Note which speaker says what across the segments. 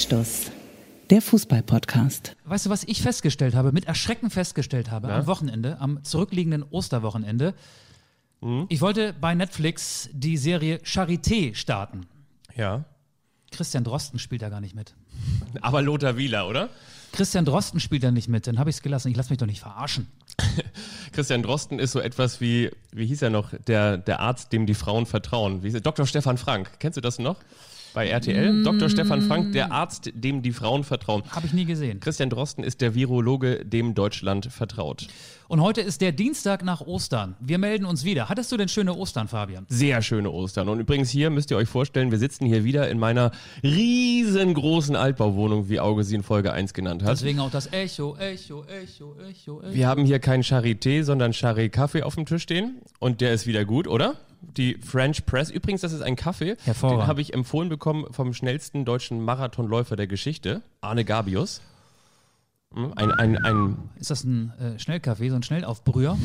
Speaker 1: Anstoß. Der Fußball-Podcast.
Speaker 2: Weißt du, was ich festgestellt habe, mit Erschrecken festgestellt habe,
Speaker 3: Ja?
Speaker 2: am Wochenende, am zurückliegenden Osterwochenende?
Speaker 3: Mhm.
Speaker 2: Ich wollte bei Netflix die Serie Charité starten.
Speaker 3: Ja.
Speaker 2: Christian Drosten spielt da gar nicht mit.
Speaker 3: Aber Lothar Wieler, oder?
Speaker 2: Christian Drosten spielt da nicht mit, dann habe ich es gelassen. Ich lasse mich doch nicht verarschen.
Speaker 3: Christian Drosten ist so etwas wie, wie hieß er noch, der, der Arzt, dem die Frauen vertrauen. Wie er? Dr. Stefan Frank. Kennst du das noch? Bei RTL? Dr. Stefan Frank, der Arzt, dem die Frauen vertrauen.
Speaker 2: Habe ich nie gesehen.
Speaker 3: Christian Drosten ist der Virologe, dem Deutschland vertraut.
Speaker 2: Und heute ist der Dienstag nach Ostern. Wir melden uns wieder. Hattest du denn schöne Ostern, Fabian?
Speaker 3: Sehr schöne Ostern. Und übrigens hier müsst ihr euch vorstellen, wir sitzen hier wieder in meiner riesengroßen Altbauwohnung, wie Auge sie in Folge 1 genannt hat.
Speaker 2: Deswegen auch das Echo, Echo, Echo, Echo, Echo.
Speaker 3: Wir haben hier keinen Charité, sondern Charé Kaffee auf dem Tisch stehen. Und der ist wieder gut, oder? Die French Press. Übrigens, das ist ein Kaffee. Den habe ich empfohlen bekommen vom schnellsten deutschen Marathonläufer der Geschichte, Arne Gabius. Hm, Ein, ein, ein,
Speaker 2: Ist das ein äh, Schnellkaffee, so ein Schnellaufbrüher?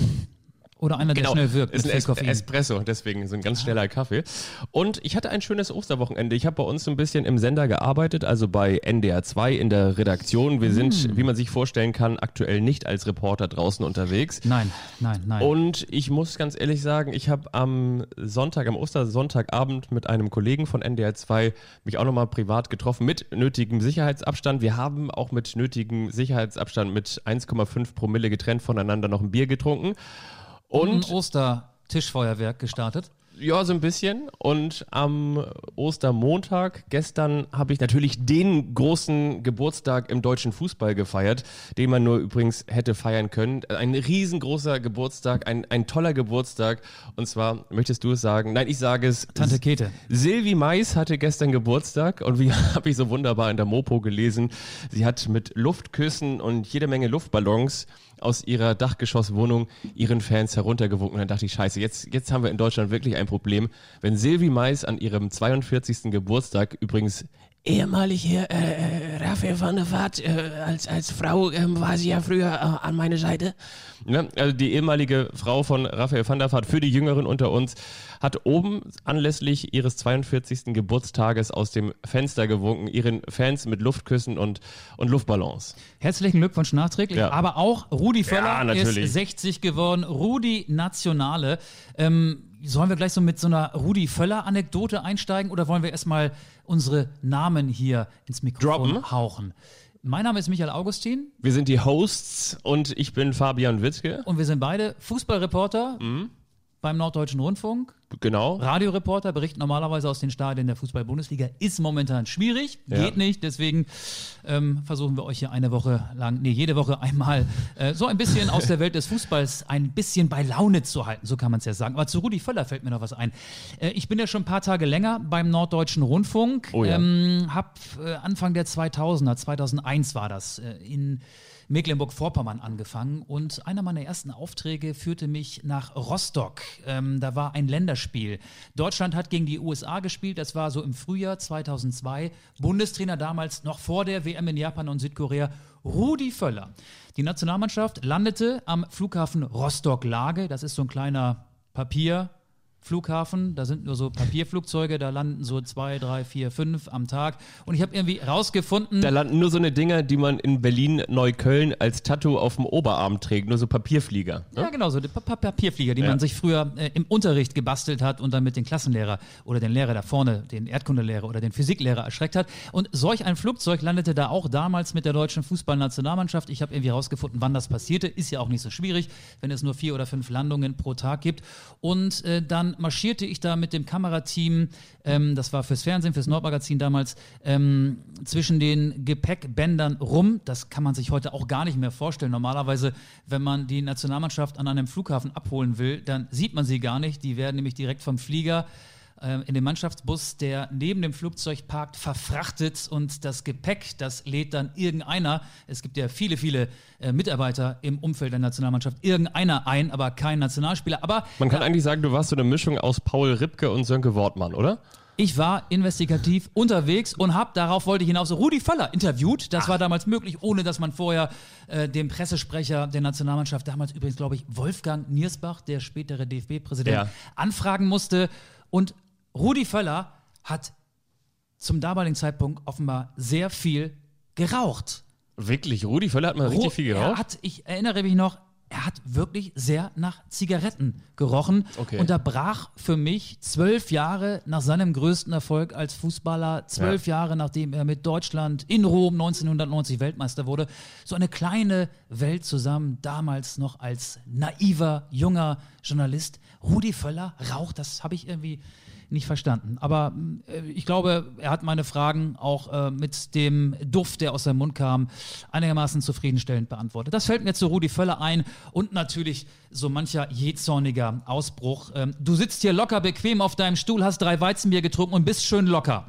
Speaker 2: Oder einer, der
Speaker 3: genau,
Speaker 2: schnell wirkt
Speaker 3: ist ein es
Speaker 2: Koffein?
Speaker 3: Espresso, deswegen so ein ganz schneller Kaffee. Und ich hatte ein schönes Osterwochenende. Ich habe bei uns so ein bisschen im Sender gearbeitet, also bei NDR 2 in der Redaktion. Wir
Speaker 2: Hm.
Speaker 3: sind, wie man sich vorstellen kann, aktuell nicht als Reporter draußen unterwegs.
Speaker 2: Nein, nein, nein.
Speaker 3: Und ich muss ganz ehrlich sagen, ich habe am Sonntag, am Ostersonntagabend mit einem Kollegen von NDR 2 mich auch nochmal privat getroffen mit nötigem Sicherheitsabstand. Wir haben auch mit nötigem Sicherheitsabstand mit 1,5 Promille getrennt voneinander noch ein Bier getrunken. Und
Speaker 2: ein Ostertischfeuerwerk gestartet.
Speaker 3: ja, so ein bisschen. Und am Ostermontag, gestern, habe ich natürlich den großen Geburtstag im deutschen Fußball gefeiert, den man nur übrigens hätte feiern können. Ein riesengroßer Geburtstag, ein, ein toller Geburtstag. Und zwar, möchtest du es sagen? Nein, ich sage es.
Speaker 2: Tante Käthe.
Speaker 3: Silvi Mais hatte gestern Geburtstag und wie habe ich so wunderbar in der Mopo gelesen, sie hat mit Luftküssen und jede Menge Luftballons aus ihrer Dachgeschosswohnung ihren Fans heruntergewunken. Und dann dachte ich, scheiße, jetzt, jetzt haben wir in Deutschland wirklich ein Problem. Wenn Silvi Mais an ihrem 42. Geburtstag übrigens ehemalig hier, äh, äh, Raphael van der Vaart, äh, als, als Frau ähm, war sie ja früher äh, an meiner Seite. Ne? Also die ehemalige Frau von Raphael van der Vaart, für die Jüngeren unter uns, hat oben anlässlich ihres 42. Geburtstages aus dem Fenster gewunken, ihren Fans mit Luftküssen und, und Luftballons.
Speaker 2: Herzlichen Glückwunsch nachträglich.
Speaker 3: Ja.
Speaker 2: Aber auch Rudi Völler
Speaker 3: Ja,
Speaker 2: ist 60 geworden. Rudi Nationale. Ähm, sollen wir gleich so mit so einer Rudi Völler-Anekdote einsteigen oder wollen wir erstmal unsere Namen hier ins Mikrofon
Speaker 3: Droppen?
Speaker 2: hauchen? Mein Name ist Michael Augustin
Speaker 3: Wir sind die Hosts und ich bin Fabian Wittke.
Speaker 2: und wir sind beide Fußballreporter
Speaker 3: Mhm.
Speaker 2: beim Norddeutschen Rundfunk.
Speaker 3: Genau.
Speaker 2: Radioreporter berichten normalerweise aus den Stadien der Fußball-Bundesliga. Ist momentan schwierig,
Speaker 3: Ja.
Speaker 2: geht nicht. Deswegen ähm, versuchen wir euch hier eine Woche lang, nee, jede Woche einmal äh, so ein bisschen aus der Welt des Fußballs ein bisschen bei Laune zu halten. So kann man es ja sagen. Aber zu Rudi Völler fällt mir noch was ein. Äh, ich bin ja schon ein paar Tage länger beim Norddeutschen Rundfunk.
Speaker 3: Oh ja.
Speaker 2: ähm, hab äh, Anfang der 2000er, 2001 war das, äh, in Mecklenburg-Vorpommern angefangen und einer meiner ersten Aufträge führte mich nach Rostock. Ähm, da war ein Länderspiel. Deutschland hat gegen die USA gespielt, das war so im Frühjahr 2002. Bundestrainer damals noch vor der WM in Japan und Südkorea, Rudi Völler. Die Nationalmannschaft landete am Flughafen Rostock-Lage, das ist so ein kleiner Papier. Flughafen, da sind nur so Papierflugzeuge, da landen so zwei, drei, vier, fünf am Tag. Und ich habe irgendwie rausgefunden,
Speaker 3: Da landen nur so eine Dinger, die man in Berlin, Neukölln als Tattoo auf dem Oberarm trägt, nur so Papierflieger. Ne?
Speaker 2: Ja, genau, so Pa- Papierflieger, die
Speaker 3: Ja.
Speaker 2: man sich früher äh, im Unterricht gebastelt hat und dann mit den Klassenlehrer oder den Lehrer da vorne, den Erdkundelehrer oder den Physiklehrer erschreckt hat. Und solch ein Flugzeug landete da auch damals mit der deutschen Fußballnationalmannschaft. Ich habe irgendwie rausgefunden, wann das passierte. Ist ja auch nicht so schwierig, wenn es nur vier oder fünf Landungen pro Tag gibt. Und äh, dann marschierte ich da mit dem Kamerateam, ähm, das war fürs Fernsehen, fürs Nordmagazin damals, ähm, zwischen den Gepäckbändern rum. Das kann man sich heute auch gar nicht mehr vorstellen. Normalerweise, wenn man die Nationalmannschaft an einem Flughafen abholen will, dann sieht man sie gar nicht. Die werden nämlich direkt vom Flieger äh, in den Mannschaftsbus, der neben dem Flugzeug parkt, verfrachtet und das Gepäck, das lädt dann irgendeiner, es gibt ja viele, viele äh, Mitarbeiter im Umfeld der Nationalmannschaft, irgendeiner ein, aber kein Nationalspieler. Aber
Speaker 3: Man kann eigentlich sagen, du warst so eine Mischung aus Paul Ripke und Sönke Wortmann, oder?
Speaker 2: Ich war investigativ unterwegs und habe, darauf wollte ich hinaus, Rudi Völler interviewt. Das war damals möglich, ohne dass man vorher äh, dem Pressesprecher der Nationalmannschaft, damals übrigens, glaube ich, Wolfgang Niersbach, der spätere DFB-Präsident,
Speaker 3: Ja.
Speaker 2: anfragen musste. Und Rudi Völler hat zum damaligen Zeitpunkt offenbar sehr viel geraucht.
Speaker 3: Wirklich, Rudi Völler hat mal richtig viel
Speaker 2: Er
Speaker 3: geraucht?
Speaker 2: hat, ich erinnere mich noch, er hat wirklich sehr nach Zigaretten gerochen.
Speaker 3: Okay.
Speaker 2: Und da brach für mich zwölf Jahre nach seinem größten Erfolg als Fußballer, zwölf Jahre nachdem er mit Deutschland in Rom 1990 Weltmeister wurde, so eine kleine Welt zusammen, damals noch als naiver, junger Journalist. Rudi Völler raucht, das habe ich irgendwie nicht verstanden. Aber äh, ich glaube, er hat meine Fragen auch äh, mit dem Duft, der aus seinem Mund kam, einigermaßen zufriedenstellend beantwortet. Das fällt mir zu Rudi Völler ein und natürlich so mancher jähzorniger Ausbruch. Ähm, du sitzt hier locker bequem auf deinem Stuhl, hast drei Weizenbier getrunken und bist schön locker.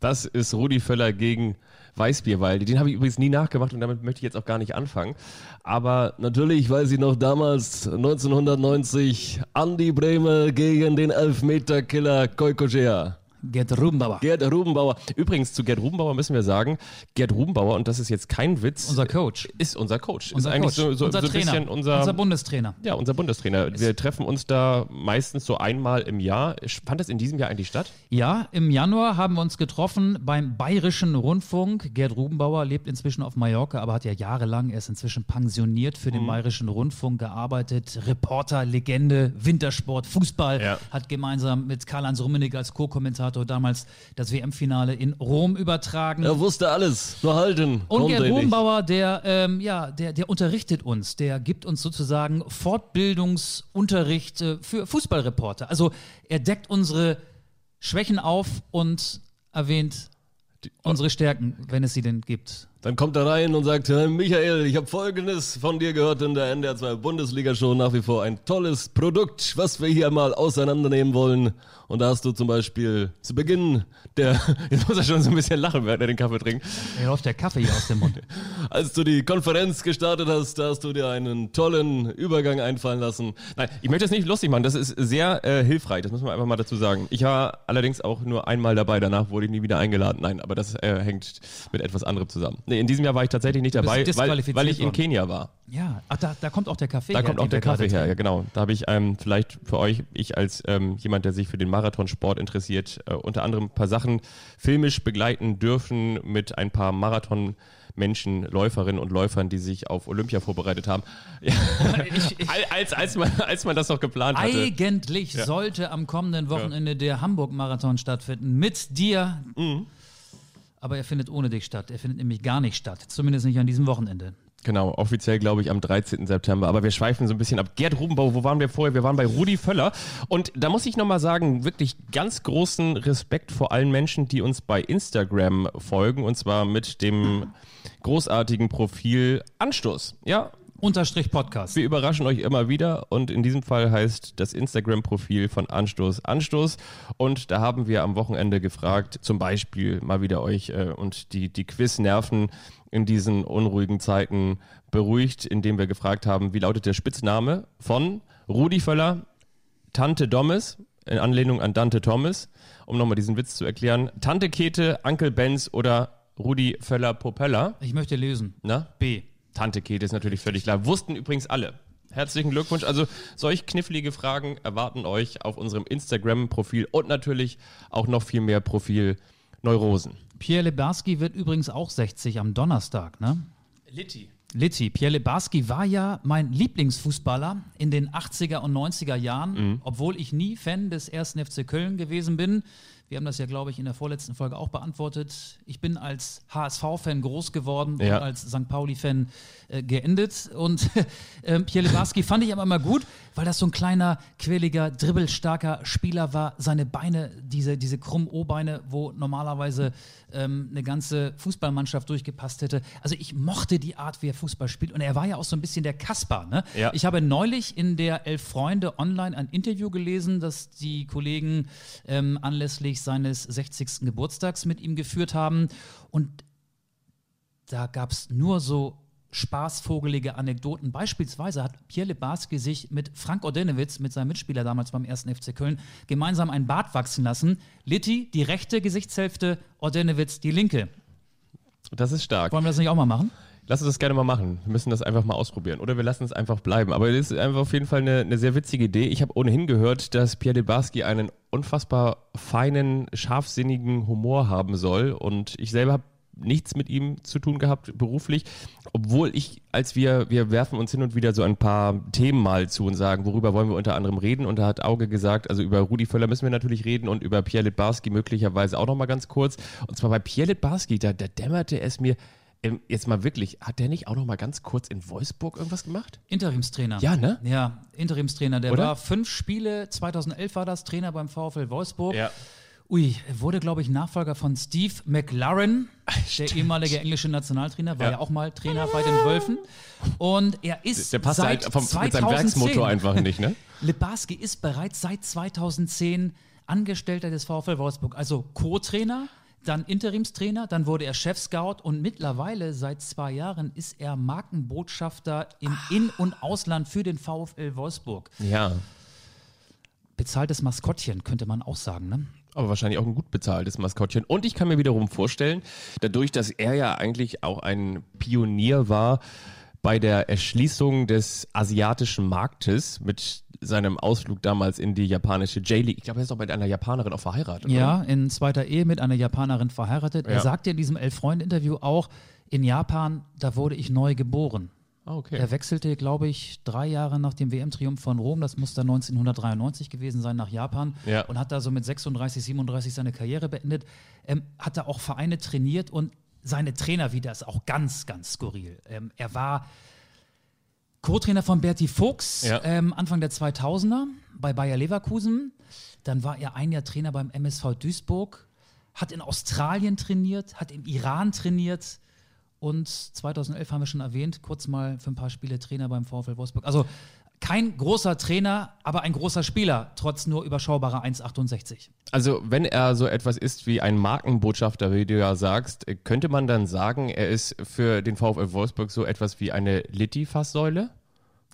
Speaker 3: Das ist Rudi Völler gegen Weißbierwalde. Den habe ich übrigens nie nachgemacht und damit möchte ich jetzt auch gar nicht anfangen. Aber natürlich weiß ich noch damals, 1990, Andi Bremer gegen den Elfmeterkiller Koikogea.
Speaker 2: Gerd Rubenbauer.
Speaker 3: Gerd Rubenbauer. Übrigens, zu Gerd Rubenbauer müssen wir sagen, Gerd Rubenbauer, und das ist jetzt kein Witz,
Speaker 2: Unser Coach.
Speaker 3: ist unser Coach.
Speaker 2: Unser
Speaker 3: ist eigentlich
Speaker 2: Coach.
Speaker 3: so, so,
Speaker 2: unser
Speaker 3: so ein
Speaker 2: Trainer.
Speaker 3: bisschen unser,
Speaker 2: unser Bundestrainer.
Speaker 3: ja, unser Bundestrainer. Wir treffen uns da meistens so einmal im Jahr. Fand das in diesem Jahr eigentlich statt?
Speaker 2: Ja, im Januar haben wir uns getroffen beim Bayerischen Rundfunk. Gerd Rubenbauer lebt inzwischen auf Mallorca, aber hat ja jahrelang, er ist inzwischen pensioniert für
Speaker 3: Mhm.
Speaker 2: den Bayerischen Rundfunk gearbeitet. Reporter, Legende, Wintersport, Fußball.
Speaker 3: Ja.
Speaker 2: Hat gemeinsam mit Karl-Heinz Rummenigge als Co-Kommentator damals das WM-Finale in Rom übertragen.
Speaker 3: Er wusste alles, nur halten.
Speaker 2: Und Gerd
Speaker 3: er.
Speaker 2: Rubenbauer, der, ähm, ja, der, der unterrichtet uns, der gibt uns sozusagen Fortbildungsunterricht äh, für Fußballreporter. Also er deckt unsere Schwächen auf und erwähnt unsere Stärken, wenn es sie denn gibt.
Speaker 3: Dann kommt er rein und sagt, "Herr Michael, ich habe Folgendes von dir gehört in der NDR 2 Bundesliga-Show. Nach wie vor ein tolles Produkt, was wir hier mal auseinandernehmen wollen. Und da hast du zum Beispiel zu Beginn der, jetzt muss er schon so ein bisschen lachen, während er den Kaffee trinkt.
Speaker 2: Mir läuft der Kaffee hier aus dem Mund.
Speaker 3: Als du die Konferenz gestartet hast, da hast du dir einen tollen Übergang einfallen lassen. Nein, ich möchte das nicht lustig machen, das ist sehr äh, hilfreich, das muss man einfach mal dazu sagen. Ich war allerdings auch nur einmal dabei, danach wurde ich nie wieder eingeladen. Nein, aber das äh, hängt mit etwas anderem zusammen. Nee, in diesem Jahr war ich tatsächlich nicht dabei, weil, weil ich in. Kenia war.
Speaker 2: Ja, ach, da, da kommt auch der Kaffee
Speaker 3: Da
Speaker 2: her,
Speaker 3: kommt auch der Kaffee her, ja genau. Da habe ich ähm, vielleicht für euch, ich als ähm, jemand, der sich für den Marathonsport interessiert, äh, unter anderem ein paar Sachen filmisch begleiten dürfen mit ein paar Marathon-Menschen, Läuferinnen und Läufern, die sich auf Olympia vorbereitet haben. Ja.
Speaker 2: Ich- ich-
Speaker 3: als, als, man, als man das noch geplant hatte.
Speaker 2: Eigentlich sollte am kommenden Wochenende der Hamburg-Marathon stattfinden. Mit dir.
Speaker 3: Mhm.
Speaker 2: Aber er findet ohne dich statt. Er findet nämlich gar nicht statt. Zumindest nicht an diesem Wochenende.
Speaker 3: Genau, offiziell glaube ich am 13. September. Aber wir schweifen so ein bisschen ab. Gerd Rubenbau, wo waren wir vorher? Wir waren bei Rudi Völler. Und da muss ich nochmal sagen, wirklich ganz großen Respekt vor allen Menschen, die uns bei Instagram folgen. Und zwar mit dem großartigen Profil Anstoß. Ja,
Speaker 2: Unterstrich Podcast.
Speaker 3: wir überraschen euch immer wieder und in diesem Fall heißt das Instagram-Profil von Anstoß Anstoß und da haben wir am Wochenende gefragt, zum Beispiel mal wieder euch äh, und die, die Quiz-Nerven in diesen unruhigen Zeiten beruhigt, indem wir gefragt haben, wie lautet der Spitzname von Rudi Völler, Tante Dommes, in Anlehnung an Dante Thomas, um nochmal diesen Witz zu erklären, Tante Kete, Onkel Benz oder Rudi Völler Propeller.
Speaker 2: Ich möchte lesen.
Speaker 3: Na?
Speaker 2: B.
Speaker 3: Tante Kate ist natürlich völlig klar. Wussten übrigens alle. Herzlichen Glückwunsch. Also solch knifflige Fragen erwarten euch auf unserem Instagram-Profil und natürlich auch noch viel mehr Profil Neurosen.
Speaker 2: Pierre Lebarski wird übrigens auch 60 am Donnerstag, ne?
Speaker 3: Litti.
Speaker 2: Litti, Pierre Lebarski war ja mein Lieblingsfußballer in den 80er und 90er Jahren,
Speaker 3: Mhm.
Speaker 2: obwohl ich nie Fan des ersten FC Köln gewesen bin. Wir haben das ja, glaube ich, in der vorletzten Folge auch beantwortet. Ich bin als HSV-Fan groß geworden
Speaker 3: Ja.
Speaker 2: und als St. Pauli-Fan äh, geendet. Und äh, Pierre Lebarski fand ich aber immer gut, weil das so ein kleiner, quäliger, dribbelstarker Spieler war. Seine Beine, diese, diese krummen O-Beine, wo normalerweise ähm, eine ganze Fußballmannschaft durchgepasst hätte. Also ich mochte die Art, wie er Fußball spielt. Und er war ja auch so ein bisschen der Kasper. Ne?
Speaker 3: Ja.
Speaker 2: Ich habe neulich in der Elf Freunde online ein Interview gelesen, das die Kollegen ähm, anlässlich seines 60. Geburtstags mit ihm geführt haben. Und da gab es nur so spaßvogelige Anekdoten. Beispielsweise hat Pierre Lebarski sich mit Frank Ordenewitz, mit seinem Mitspieler damals beim 1. FC Köln, gemeinsam ein Bart wachsen lassen. Litti die rechte Gesichtshälfte, Ordenewitz die linke.
Speaker 3: Das ist stark.
Speaker 2: Wollen wir das nicht auch mal machen?
Speaker 3: Lass uns das gerne mal machen. Wir müssen das einfach mal ausprobieren. Oder wir lassen es einfach bleiben. Aber es ist einfach auf jeden Fall eine, eine sehr witzige Idee. Ich habe ohnehin gehört, dass Pierre de Barski einen unfassbar feinen, scharfsinnigen Humor haben soll. Und ich selber habe nichts mit ihm zu tun gehabt beruflich, obwohl ich, als wir, wir werfen uns hin und wieder so ein paar Themen mal zu und sagen, worüber wollen wir unter anderem reden und da hat Auge gesagt, also über Rudi Völler müssen wir natürlich reden und über Pierre Litbarski möglicherweise auch nochmal ganz kurz und zwar bei Pierre Litbarski, da, da dämmerte es mir, ähm, jetzt mal wirklich, hat der nicht auch noch mal ganz kurz in Wolfsburg irgendwas gemacht?
Speaker 2: Interimstrainer.
Speaker 3: Ja, ne?
Speaker 2: Ja, Interimstrainer. Der
Speaker 3: Oder?
Speaker 2: war fünf Spiele, 2011 war das, Trainer beim VfL Wolfsburg.
Speaker 3: Ja.
Speaker 2: Ui, er wurde, glaube ich, Nachfolger von Steve McLaren, der ehemalige englische Nationaltrainer, war
Speaker 3: Ja.
Speaker 2: ja, auch mal Trainer bei den Wölfen. Und er ist
Speaker 3: Der passt
Speaker 2: seit
Speaker 3: halt vom, mit seinem
Speaker 2: 2010
Speaker 3: Werksmotor einfach nicht, ne?
Speaker 2: Libarski ist bereits seit 2010 Angestellter des VfL Wolfsburg, also Co-Trainer, dann Interimstrainer, dann wurde er Chef-Scout und mittlerweile seit zwei Jahren ist er Markenbotschafter im In- und Ausland für den VfL Wolfsburg.
Speaker 3: Ja.
Speaker 2: Bezahltes Maskottchen, könnte man auch sagen, ne?
Speaker 3: Aber wahrscheinlich auch ein gut bezahltes Maskottchen. Und ich kann mir wiederum vorstellen, dadurch, dass er ja eigentlich auch ein Pionier war bei der Erschließung des asiatischen Marktes mit seinem Ausflug damals in die japanische J-League. Ich glaube, er ist auch mit einer Japanerin auch verheiratet.
Speaker 2: Ja,
Speaker 3: Oder?
Speaker 2: in zweiter Ehe mit einer Japanerin verheiratet.
Speaker 3: Ja.
Speaker 2: Er sagte in diesem Elf-Freunde-Interview auch, in Japan, da wurde ich neu geboren.
Speaker 3: Ah, okay.
Speaker 2: Er wechselte, glaube ich, drei Jahre nach dem WM-Triumph von Rom, das muss dann 1993 gewesen sein, nach Japan
Speaker 3: Ja.
Speaker 2: und hat da so mit 36, 37 seine Karriere beendet. Ähm, hat da auch Vereine trainiert und seine Trainer wieder ist auch ganz, ganz skurril. Ähm, er war Co-Trainer von Berti Fuchs
Speaker 3: Ja.
Speaker 2: ähm, Anfang der 2000er bei Bayer Leverkusen. Dann war er ein Jahr Trainer beim MSV Duisburg, hat in Australien trainiert, hat im Iran trainiert und 2011 haben wir schon erwähnt, kurz mal für ein paar Spiele Trainer beim VfL Wolfsburg. Also kein großer Trainer, aber ein großer Spieler, trotz nur überschaubarer 1,68.
Speaker 3: Also, wenn er so etwas ist wie ein Markenbotschafter, wie du ja sagst, könnte man dann sagen, er ist für den VfL Wolfsburg so etwas wie eine Litti-Fasssäule?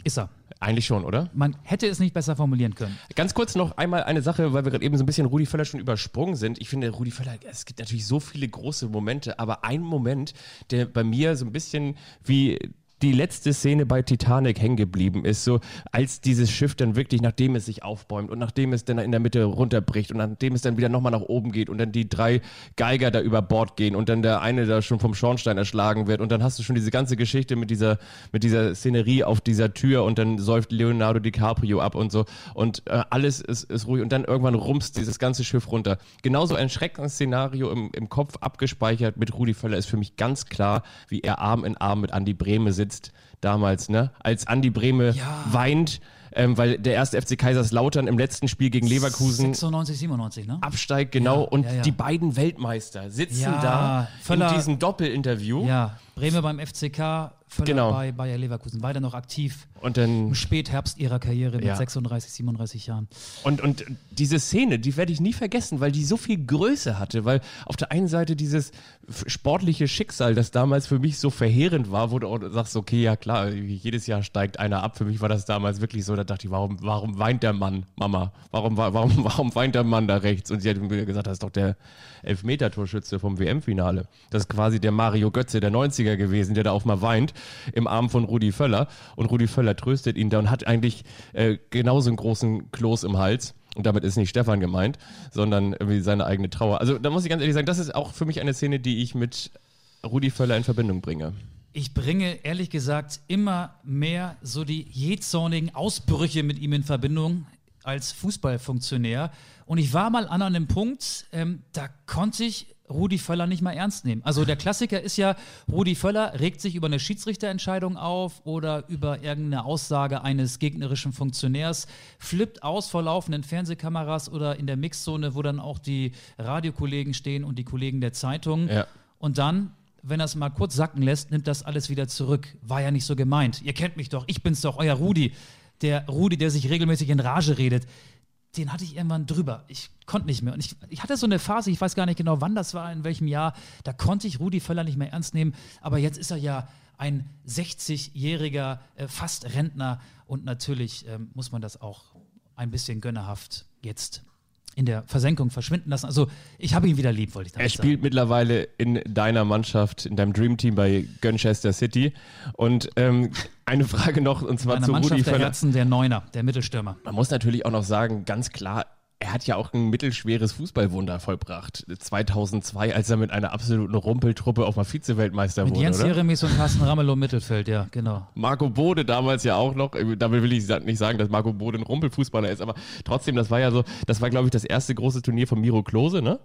Speaker 2: Ist er.
Speaker 3: Eigentlich schon, oder?
Speaker 2: Man hätte es nicht besser formulieren können.
Speaker 3: Ganz kurz noch einmal eine Sache, weil wir gerade eben so ein bisschen Rudi Völler schon übersprungen sind. Ich finde, Rudi Völler, es gibt natürlich so viele große Momente, aber ein Moment, der bei mir so ein bisschen wie die letzte Szene bei Titanic hängen geblieben ist, so als dieses Schiff dann wirklich, nachdem es sich aufbäumt und nachdem es dann in der Mitte runterbricht und nachdem es dann wieder nochmal nach oben geht und dann die drei Geiger da über Bord gehen und dann der eine da schon vom Schornstein erschlagen wird und dann hast du schon diese ganze Geschichte mit dieser, mit dieser Szenerie auf dieser Tür und dann säuft Leonardo DiCaprio ab und so und äh, alles ist, ist ruhig und dann irgendwann rumst dieses ganze Schiff runter. Genauso ein Schreckensszenario im, im Kopf abgespeichert mit Rudi Völler ist für mich ganz klar, wie er Arm in Arm mit Andi Brehme sitzt damals, ne? Als Andi Brehme
Speaker 2: Ja.
Speaker 3: weint, ähm, weil der erste FC Kaiserslautern im letzten Spiel gegen Leverkusen
Speaker 2: 96, 97, ne?
Speaker 3: absteigt, genau,
Speaker 2: Ja,
Speaker 3: und
Speaker 2: ja,
Speaker 3: die beiden Weltmeister sitzen da
Speaker 2: Völler-
Speaker 3: in diesem Doppelinterview
Speaker 2: Ja, Bremer beim FCK, Völler
Speaker 3: Genau.
Speaker 2: bei Bayer Leverkusen, beide noch aktiv.
Speaker 3: und dann
Speaker 2: Im Spätherbst ihrer Karriere mit
Speaker 3: Ja.
Speaker 2: 36, 37 Jahren.
Speaker 3: Und, und diese Szene, die werde ich nie vergessen, weil die so viel Größe hatte, weil auf der einen Seite dieses sportliche Schicksal, das damals für mich so verheerend war, wo du sagst, okay, ja klar, jedes Jahr steigt einer ab. Für mich war das damals wirklich so, da dachte ich, warum, warum weint der Mann, Mama? Warum, wa- warum, warum weint der Mann da rechts? Und sie hat mir gesagt, das ist doch der Elfmeter-Torschütze vom WM-Finale. Das ist quasi der Mario Götze der 90er gewesen, der da auch mal weint, im Arm von Rudi Völler. Und Rudi Völler tröstet ihn da und hat eigentlich äh, genauso einen großen Kloß im Hals. Und damit ist nicht Stefan gemeint, sondern irgendwie seine eigene Trauer. Also da muss ich ganz ehrlich sagen, das ist auch für mich eine Szene, die ich mit Rudi Völler in Verbindung bringe.
Speaker 2: Ich bringe ehrlich gesagt immer mehr so die jähzornigen Ausbrüche mit ihm in Verbindung als Fußballfunktionär. Und ich war mal an einem Punkt, ähm, da konnte ich Rudi Völler nicht mal ernst nehmen. Also der Klassiker ist ja, Rudi Völler regt sich über eine Schiedsrichterentscheidung auf oder über irgendeine Aussage eines gegnerischen Funktionärs, flippt aus vor laufenden Fernsehkameras oder in der Mixzone, wo dann auch die Radiokollegen stehen und die Kollegen der Zeitung.
Speaker 3: Ja.
Speaker 2: Und dann, wenn er es mal kurz sacken lässt, nimmt das alles wieder zurück. War ja nicht so gemeint. Ihr kennt mich doch, ich bin's doch, euer Rudi. Der Rudi, der sich regelmäßig in Rage redet. Den hatte ich irgendwann drüber. Ich konnte nicht mehr. Und ich, ich hatte so eine Phase, ich weiß gar nicht genau, wann das war, in welchem Jahr, da konnte ich Rudi Völler nicht mehr ernst nehmen. Aber jetzt ist er ja ein 60-jähriger, äh, fast Rentner. Und natürlich ähm, muss man das auch ein bisschen gönnerhaft jetzt in der Versenkung verschwinden lassen. Also ich habe ihn wieder lieb, wollte ich damit
Speaker 3: Er spielt
Speaker 2: sagen.
Speaker 3: mittlerweile in deiner Mannschaft, in deinem Dreamteam bei Manchester City. Und ähm, eine Frage noch, und zwar zu
Speaker 2: Mannschaft
Speaker 3: Rudi
Speaker 2: der
Speaker 3: Völler.
Speaker 2: Herzen, der Neuner, der Mittelstürmer.
Speaker 3: Man muss natürlich auch noch sagen, ganz klar, er hat ja auch ein mittelschweres Fußballwunder vollbracht. 2002, als er mit einer absoluten Rumpeltruppe auf mal Vize-Weltmeister
Speaker 2: Mit
Speaker 3: wurde,
Speaker 2: Jens
Speaker 3: oder?
Speaker 2: Jeremies und Carsten Ramelow im Mittelfeld, ja, genau.
Speaker 3: Marco Bode damals ja auch noch, äh, damit will ich nicht sagen, dass Marco Bode ein Rumpelfußballer ist, aber trotzdem, das war ja so, das war glaube ich das erste große Turnier von Miro Klose, ne?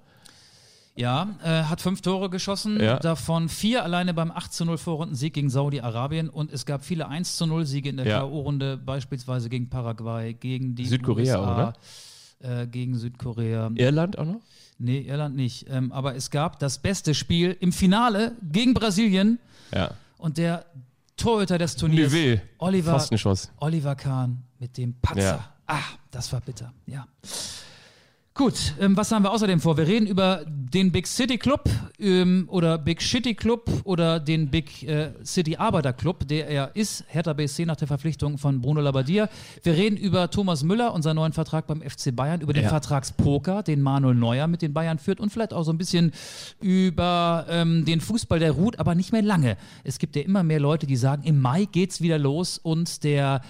Speaker 2: Ja, äh, hat fünf Tore geschossen,
Speaker 3: Ja.
Speaker 2: davon vier alleine beim 8 zu 0 Vorrundensieg gegen Saudi-Arabien und es gab viele 1 zu 0 Siege in der
Speaker 3: Ja.
Speaker 2: K.O.-Runde, beispielsweise gegen Paraguay, gegen die
Speaker 3: Südkorea,
Speaker 2: USA, Äh, gegen Südkorea.
Speaker 3: Irland auch noch?
Speaker 2: Nee, Irland nicht. Ähm, aber es gab das beste Spiel im Finale gegen Brasilien
Speaker 3: Ja.
Speaker 2: und der Torhüter des Turniers,
Speaker 3: Neuville,
Speaker 2: Oliver. Oliver Kahn mit dem Patzer.
Speaker 3: Ja.
Speaker 2: Ah, das war bitter, ja. Gut, ähm, was haben wir außerdem vor? Wir reden über den Big City Club ähm, oder Big Shitty Club oder den Big äh, City Arbeiter Club, der er ist, Hertha BSC nach der Verpflichtung von Bruno Labbadia. Wir reden über Thomas Müller und seinen neuen Vertrag beim FC Bayern, über den
Speaker 3: Ja.
Speaker 2: Vertragspoker, den Manuel Neuer mit den Bayern führt und vielleicht auch so ein bisschen über ähm, den Fußball, der ruht, aber nicht mehr lange. Es gibt ja immer mehr Leute, die sagen, im Mai geht's wieder los und der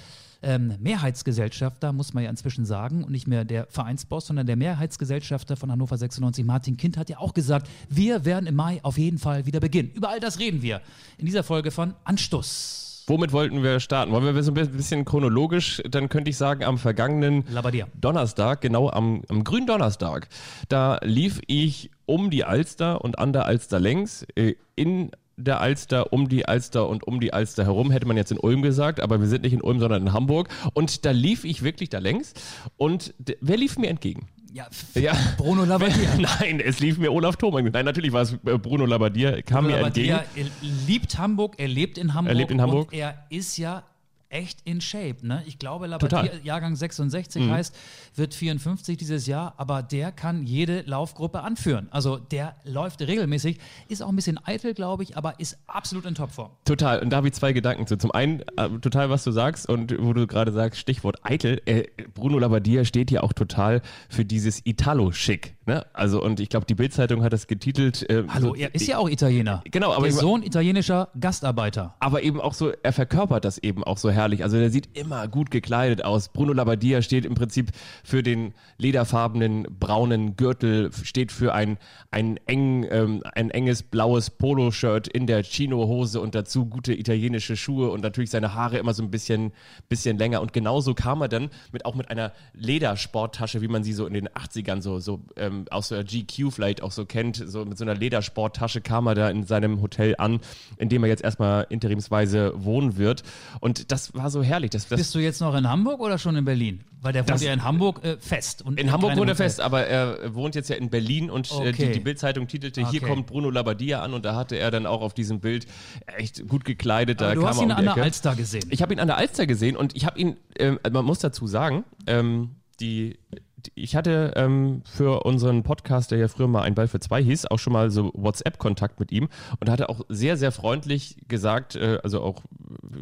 Speaker 2: ähm, Mehrheitsgesellschafter, muss man ja inzwischen sagen, und nicht mehr der Vereinsboss, sondern der Mehrheitsgesellschafter von Hannover 96, Martin Kind, hat ja auch gesagt, wir werden im Mai auf jeden Fall wieder beginnen. Über all das reden wir in dieser Folge von Anstoß.
Speaker 3: Womit wollten wir starten? Wollen wir so ein bisschen chronologisch, dann könnte ich sagen, am vergangenen
Speaker 2: Labadia.
Speaker 3: Donnerstag, genau am, am grünen Donnerstag, da lief ich um die Alster und an der Alster längs, äh, in der Alster, um die Alster und um die Alster herum, hätte man jetzt in Ulm gesagt, aber wir sind nicht in Ulm, sondern in Hamburg. Und da lief ich wirklich da längs und wer lief mir entgegen?
Speaker 2: Ja,
Speaker 3: Ja.
Speaker 2: Bruno Labbadia.
Speaker 3: Nein, es lief mir Olaf Thoma. Nein, natürlich war es äh, Bruno Labbadia, kam mir entgegen.
Speaker 2: Labbadia, er liebt Hamburg, er lebt in Hamburg.
Speaker 3: Er lebt in Hamburg.
Speaker 2: Und er ist ja echt in Shape. Ne? Ich glaube.
Speaker 3: Mhm.
Speaker 2: Jahrgang 66 heißt, wird 54 dieses Jahr, aber der kann jede Laufgruppe anführen. Also der läuft regelmäßig, ist auch ein bisschen eitel, glaube ich, aber ist absolut in Topform.
Speaker 3: Total. Und da habe ich zwei Gedanken zu. Zum einen, äh, total, was du sagst und wo du gerade sagst, Stichwort eitel. Äh, Bruno Labbadia steht hier auch total für dieses Italo-Schick. Ne? Also, und ich glaube, die Bildzeitung hat das getitelt. Äh,
Speaker 2: Hallo,
Speaker 3: so,
Speaker 2: er ist ja auch Italiener.
Speaker 3: Genau, aber
Speaker 2: Der Sohn italienischer Gastarbeiter.
Speaker 3: aber eben auch so, er verkörpert das eben auch so herrlich. Also der sieht immer gut gekleidet aus. Bruno Labbadia steht im Prinzip für den lederfarbenen braunen Gürtel, steht für ein, ein, eng, ähm, ein enges blaues Poloshirt in der Chino-Hose und dazu gute italienische Schuhe und natürlich seine Haare immer so ein bisschen, bisschen länger. Und genauso kam er dann mit, auch mit einer Ledersporttasche, wie man sie so in den 80ern so, so ähm, aus der GQ vielleicht auch so kennt, so mit so einer Ledersporttasche kam er da in seinem Hotel an, in dem er jetzt erstmal interimsweise wohnen wird. Und das war so herrlich. Das, das
Speaker 2: Bist du jetzt noch in Hamburg oder schon in Berlin? Weil der wohnt ja in Hamburg äh, fest. Und
Speaker 3: in Hamburg wohnt er fest, aber er wohnt jetzt ja in Berlin und äh, die,
Speaker 2: Okay.
Speaker 3: die Bildzeitung titelte, hier
Speaker 2: Okay.
Speaker 3: kommt Bruno Labbadia an und da hatte er dann auch auf diesem Bild echt gut gekleidet. Da
Speaker 2: Aber du
Speaker 3: kam
Speaker 2: hast ihn
Speaker 3: um
Speaker 2: an der. Alster gesehen.
Speaker 3: Ich habe ihn an der Alster gesehen und ich habe ihn, ähm, man muss dazu sagen, ähm, die, ich hatte ähm, für unseren Podcast, der ja früher mal ein Ball für zwei hieß, auch schon mal so WhatsApp-Kontakt mit ihm und hatte auch sehr, sehr freundlich gesagt, äh, also auch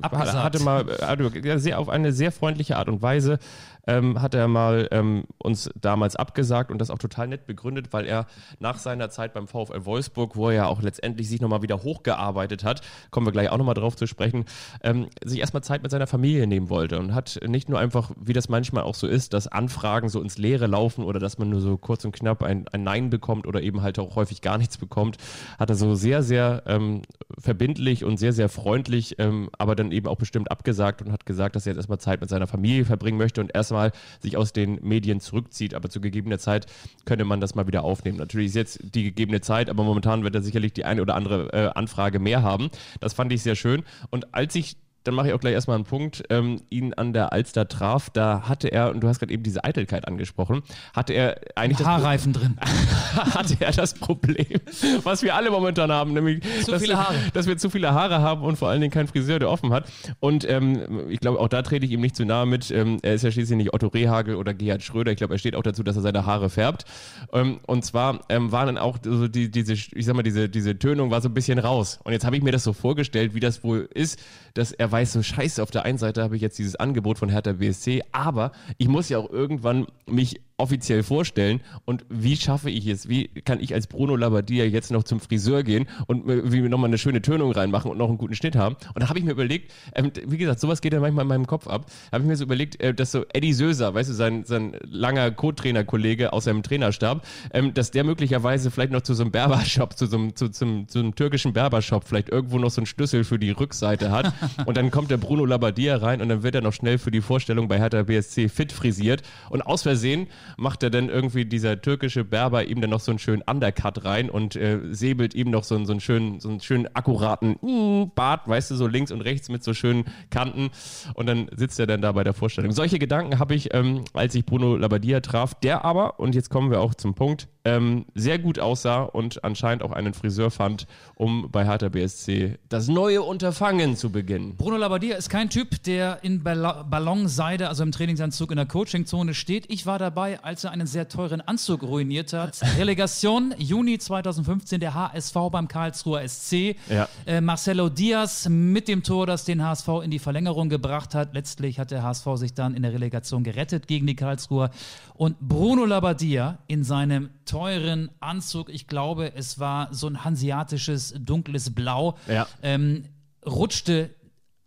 Speaker 2: Abgesagt.
Speaker 3: hatte mal hatte ja, sehr, auf eine sehr freundliche Art und Weise ähm, hat er mal ähm, uns damals abgesagt und das auch total nett begründet, weil er nach seiner Zeit beim VfL Wolfsburg, wo er ja auch letztendlich sich nochmal wieder hochgearbeitet hat, kommen wir gleich auch nochmal drauf zu sprechen, ähm, sich erstmal Zeit mit seiner Familie nehmen wollte und hat nicht nur einfach, wie das manchmal auch so ist, dass Anfragen so ins Leere laufen oder dass man nur so kurz und knapp ein, ein Nein bekommt oder eben halt auch häufig gar nichts bekommt, hat er so sehr, sehr ähm, verbindlich und sehr, sehr freundlich, ähm, aber dann eben auch bestimmt abgesagt und hat gesagt, dass er jetzt erstmal Zeit mit seiner Familie verbringen möchte und erstmal sich aus den Medien zurückzieht. Aber zu gegebener Zeit könnte man das mal wieder aufnehmen. Natürlich ist jetzt die gegebene Zeit, aber momentan wird er sicherlich die eine oder andere äh, Anfrage mehr haben. Das fand ich sehr schön. Und als ich dann mache ich auch gleich erstmal einen Punkt, ähm, ihn an der Alster traf, da hatte er, und du hast gerade eben diese Eitelkeit angesprochen, hatte er eigentlich das,
Speaker 2: Haarreifen drin.
Speaker 3: hatte er das Problem, was wir alle momentan haben, nämlich
Speaker 2: Zu
Speaker 3: dass,
Speaker 2: viele Haare.
Speaker 3: dass wir zu viele Haare haben und vor allen Dingen keinen Friseur, der offen hat. Und ähm, ich glaube, auch da trete ich ihm nicht zu nahe mit. Ähm, er ist ja schließlich nicht Otto Rehagel oder Gerhard Schröder. Ich glaube, er steht auch dazu, dass er seine Haare färbt. Ähm, und zwar ähm, waren dann auch so die, diese, ich sag mal, diese, diese Tönung war so ein bisschen raus. Und jetzt habe ich mir das so vorgestellt, wie das wohl ist, dass er weiß, so scheiße, auf der einen Seite habe ich jetzt dieses Angebot von Hertha BSC, aber ich muss ja auch irgendwann mich offiziell vorstellen und wie schaffe ich es? Wie kann ich als Bruno Labbadia jetzt noch zum Friseur gehen und wie nochmal eine schöne Tönung reinmachen und noch einen guten Schnitt haben? Und da habe ich mir überlegt, ähm, wie gesagt, sowas geht ja manchmal in meinem Kopf ab, habe ich mir so überlegt, äh, dass so Eddie Söser, weißt du, sein, sein langer Co-Trainer-Kollege aus seinem Trainerstab, ähm, dass der möglicherweise vielleicht noch zu so einem Berbershop, zu so einem, zu, zum, zu einem türkischen Berbershop vielleicht irgendwo noch so einen Schlüssel für die Rückseite hat und dann kommt der Bruno Labbadia rein und dann wird er noch schnell für die Vorstellung bei Hertha BSC fit frisiert und aus Versehen macht er dann irgendwie dieser türkische Berber ihm dann noch so einen schönen Undercut rein und äh, säbelt ihm noch so, einen, so, einen schönen, so einen schönen akkuraten Bart, weißt du, so links und rechts mit so schönen Kanten und dann sitzt er dann da bei der Vorstellung. Solche Gedanken habe ich, ähm, als ich Bruno Labbadia traf, der aber, und jetzt kommen wir auch zum Punkt, ähm, sehr gut aussah und anscheinend auch einen Friseur fand, um bei Hertha BSC das neue Unterfangen zu beginnen.
Speaker 2: Bruno Labbadia ist kein Typ, der in Ball Ballonseide, also im Trainingsanzug in der Coachingzone steht. Ich war dabei, als er einen sehr teuren Anzug ruiniert hat. Relegation Juni 2015 der HSV beim Karlsruher SC.
Speaker 3: Ja.
Speaker 2: Äh, Marcelo Diaz mit dem Tor, das den HSV in die Verlängerung gebracht hat. Letztlich hat der HSV sich dann in der Relegation gerettet gegen die Karlsruher. Und Bruno Labbadia in seinem teuren Anzug, ich glaube, es war so ein hanseatisches dunkles Blau,
Speaker 3: Ja.
Speaker 2: ähm, rutschte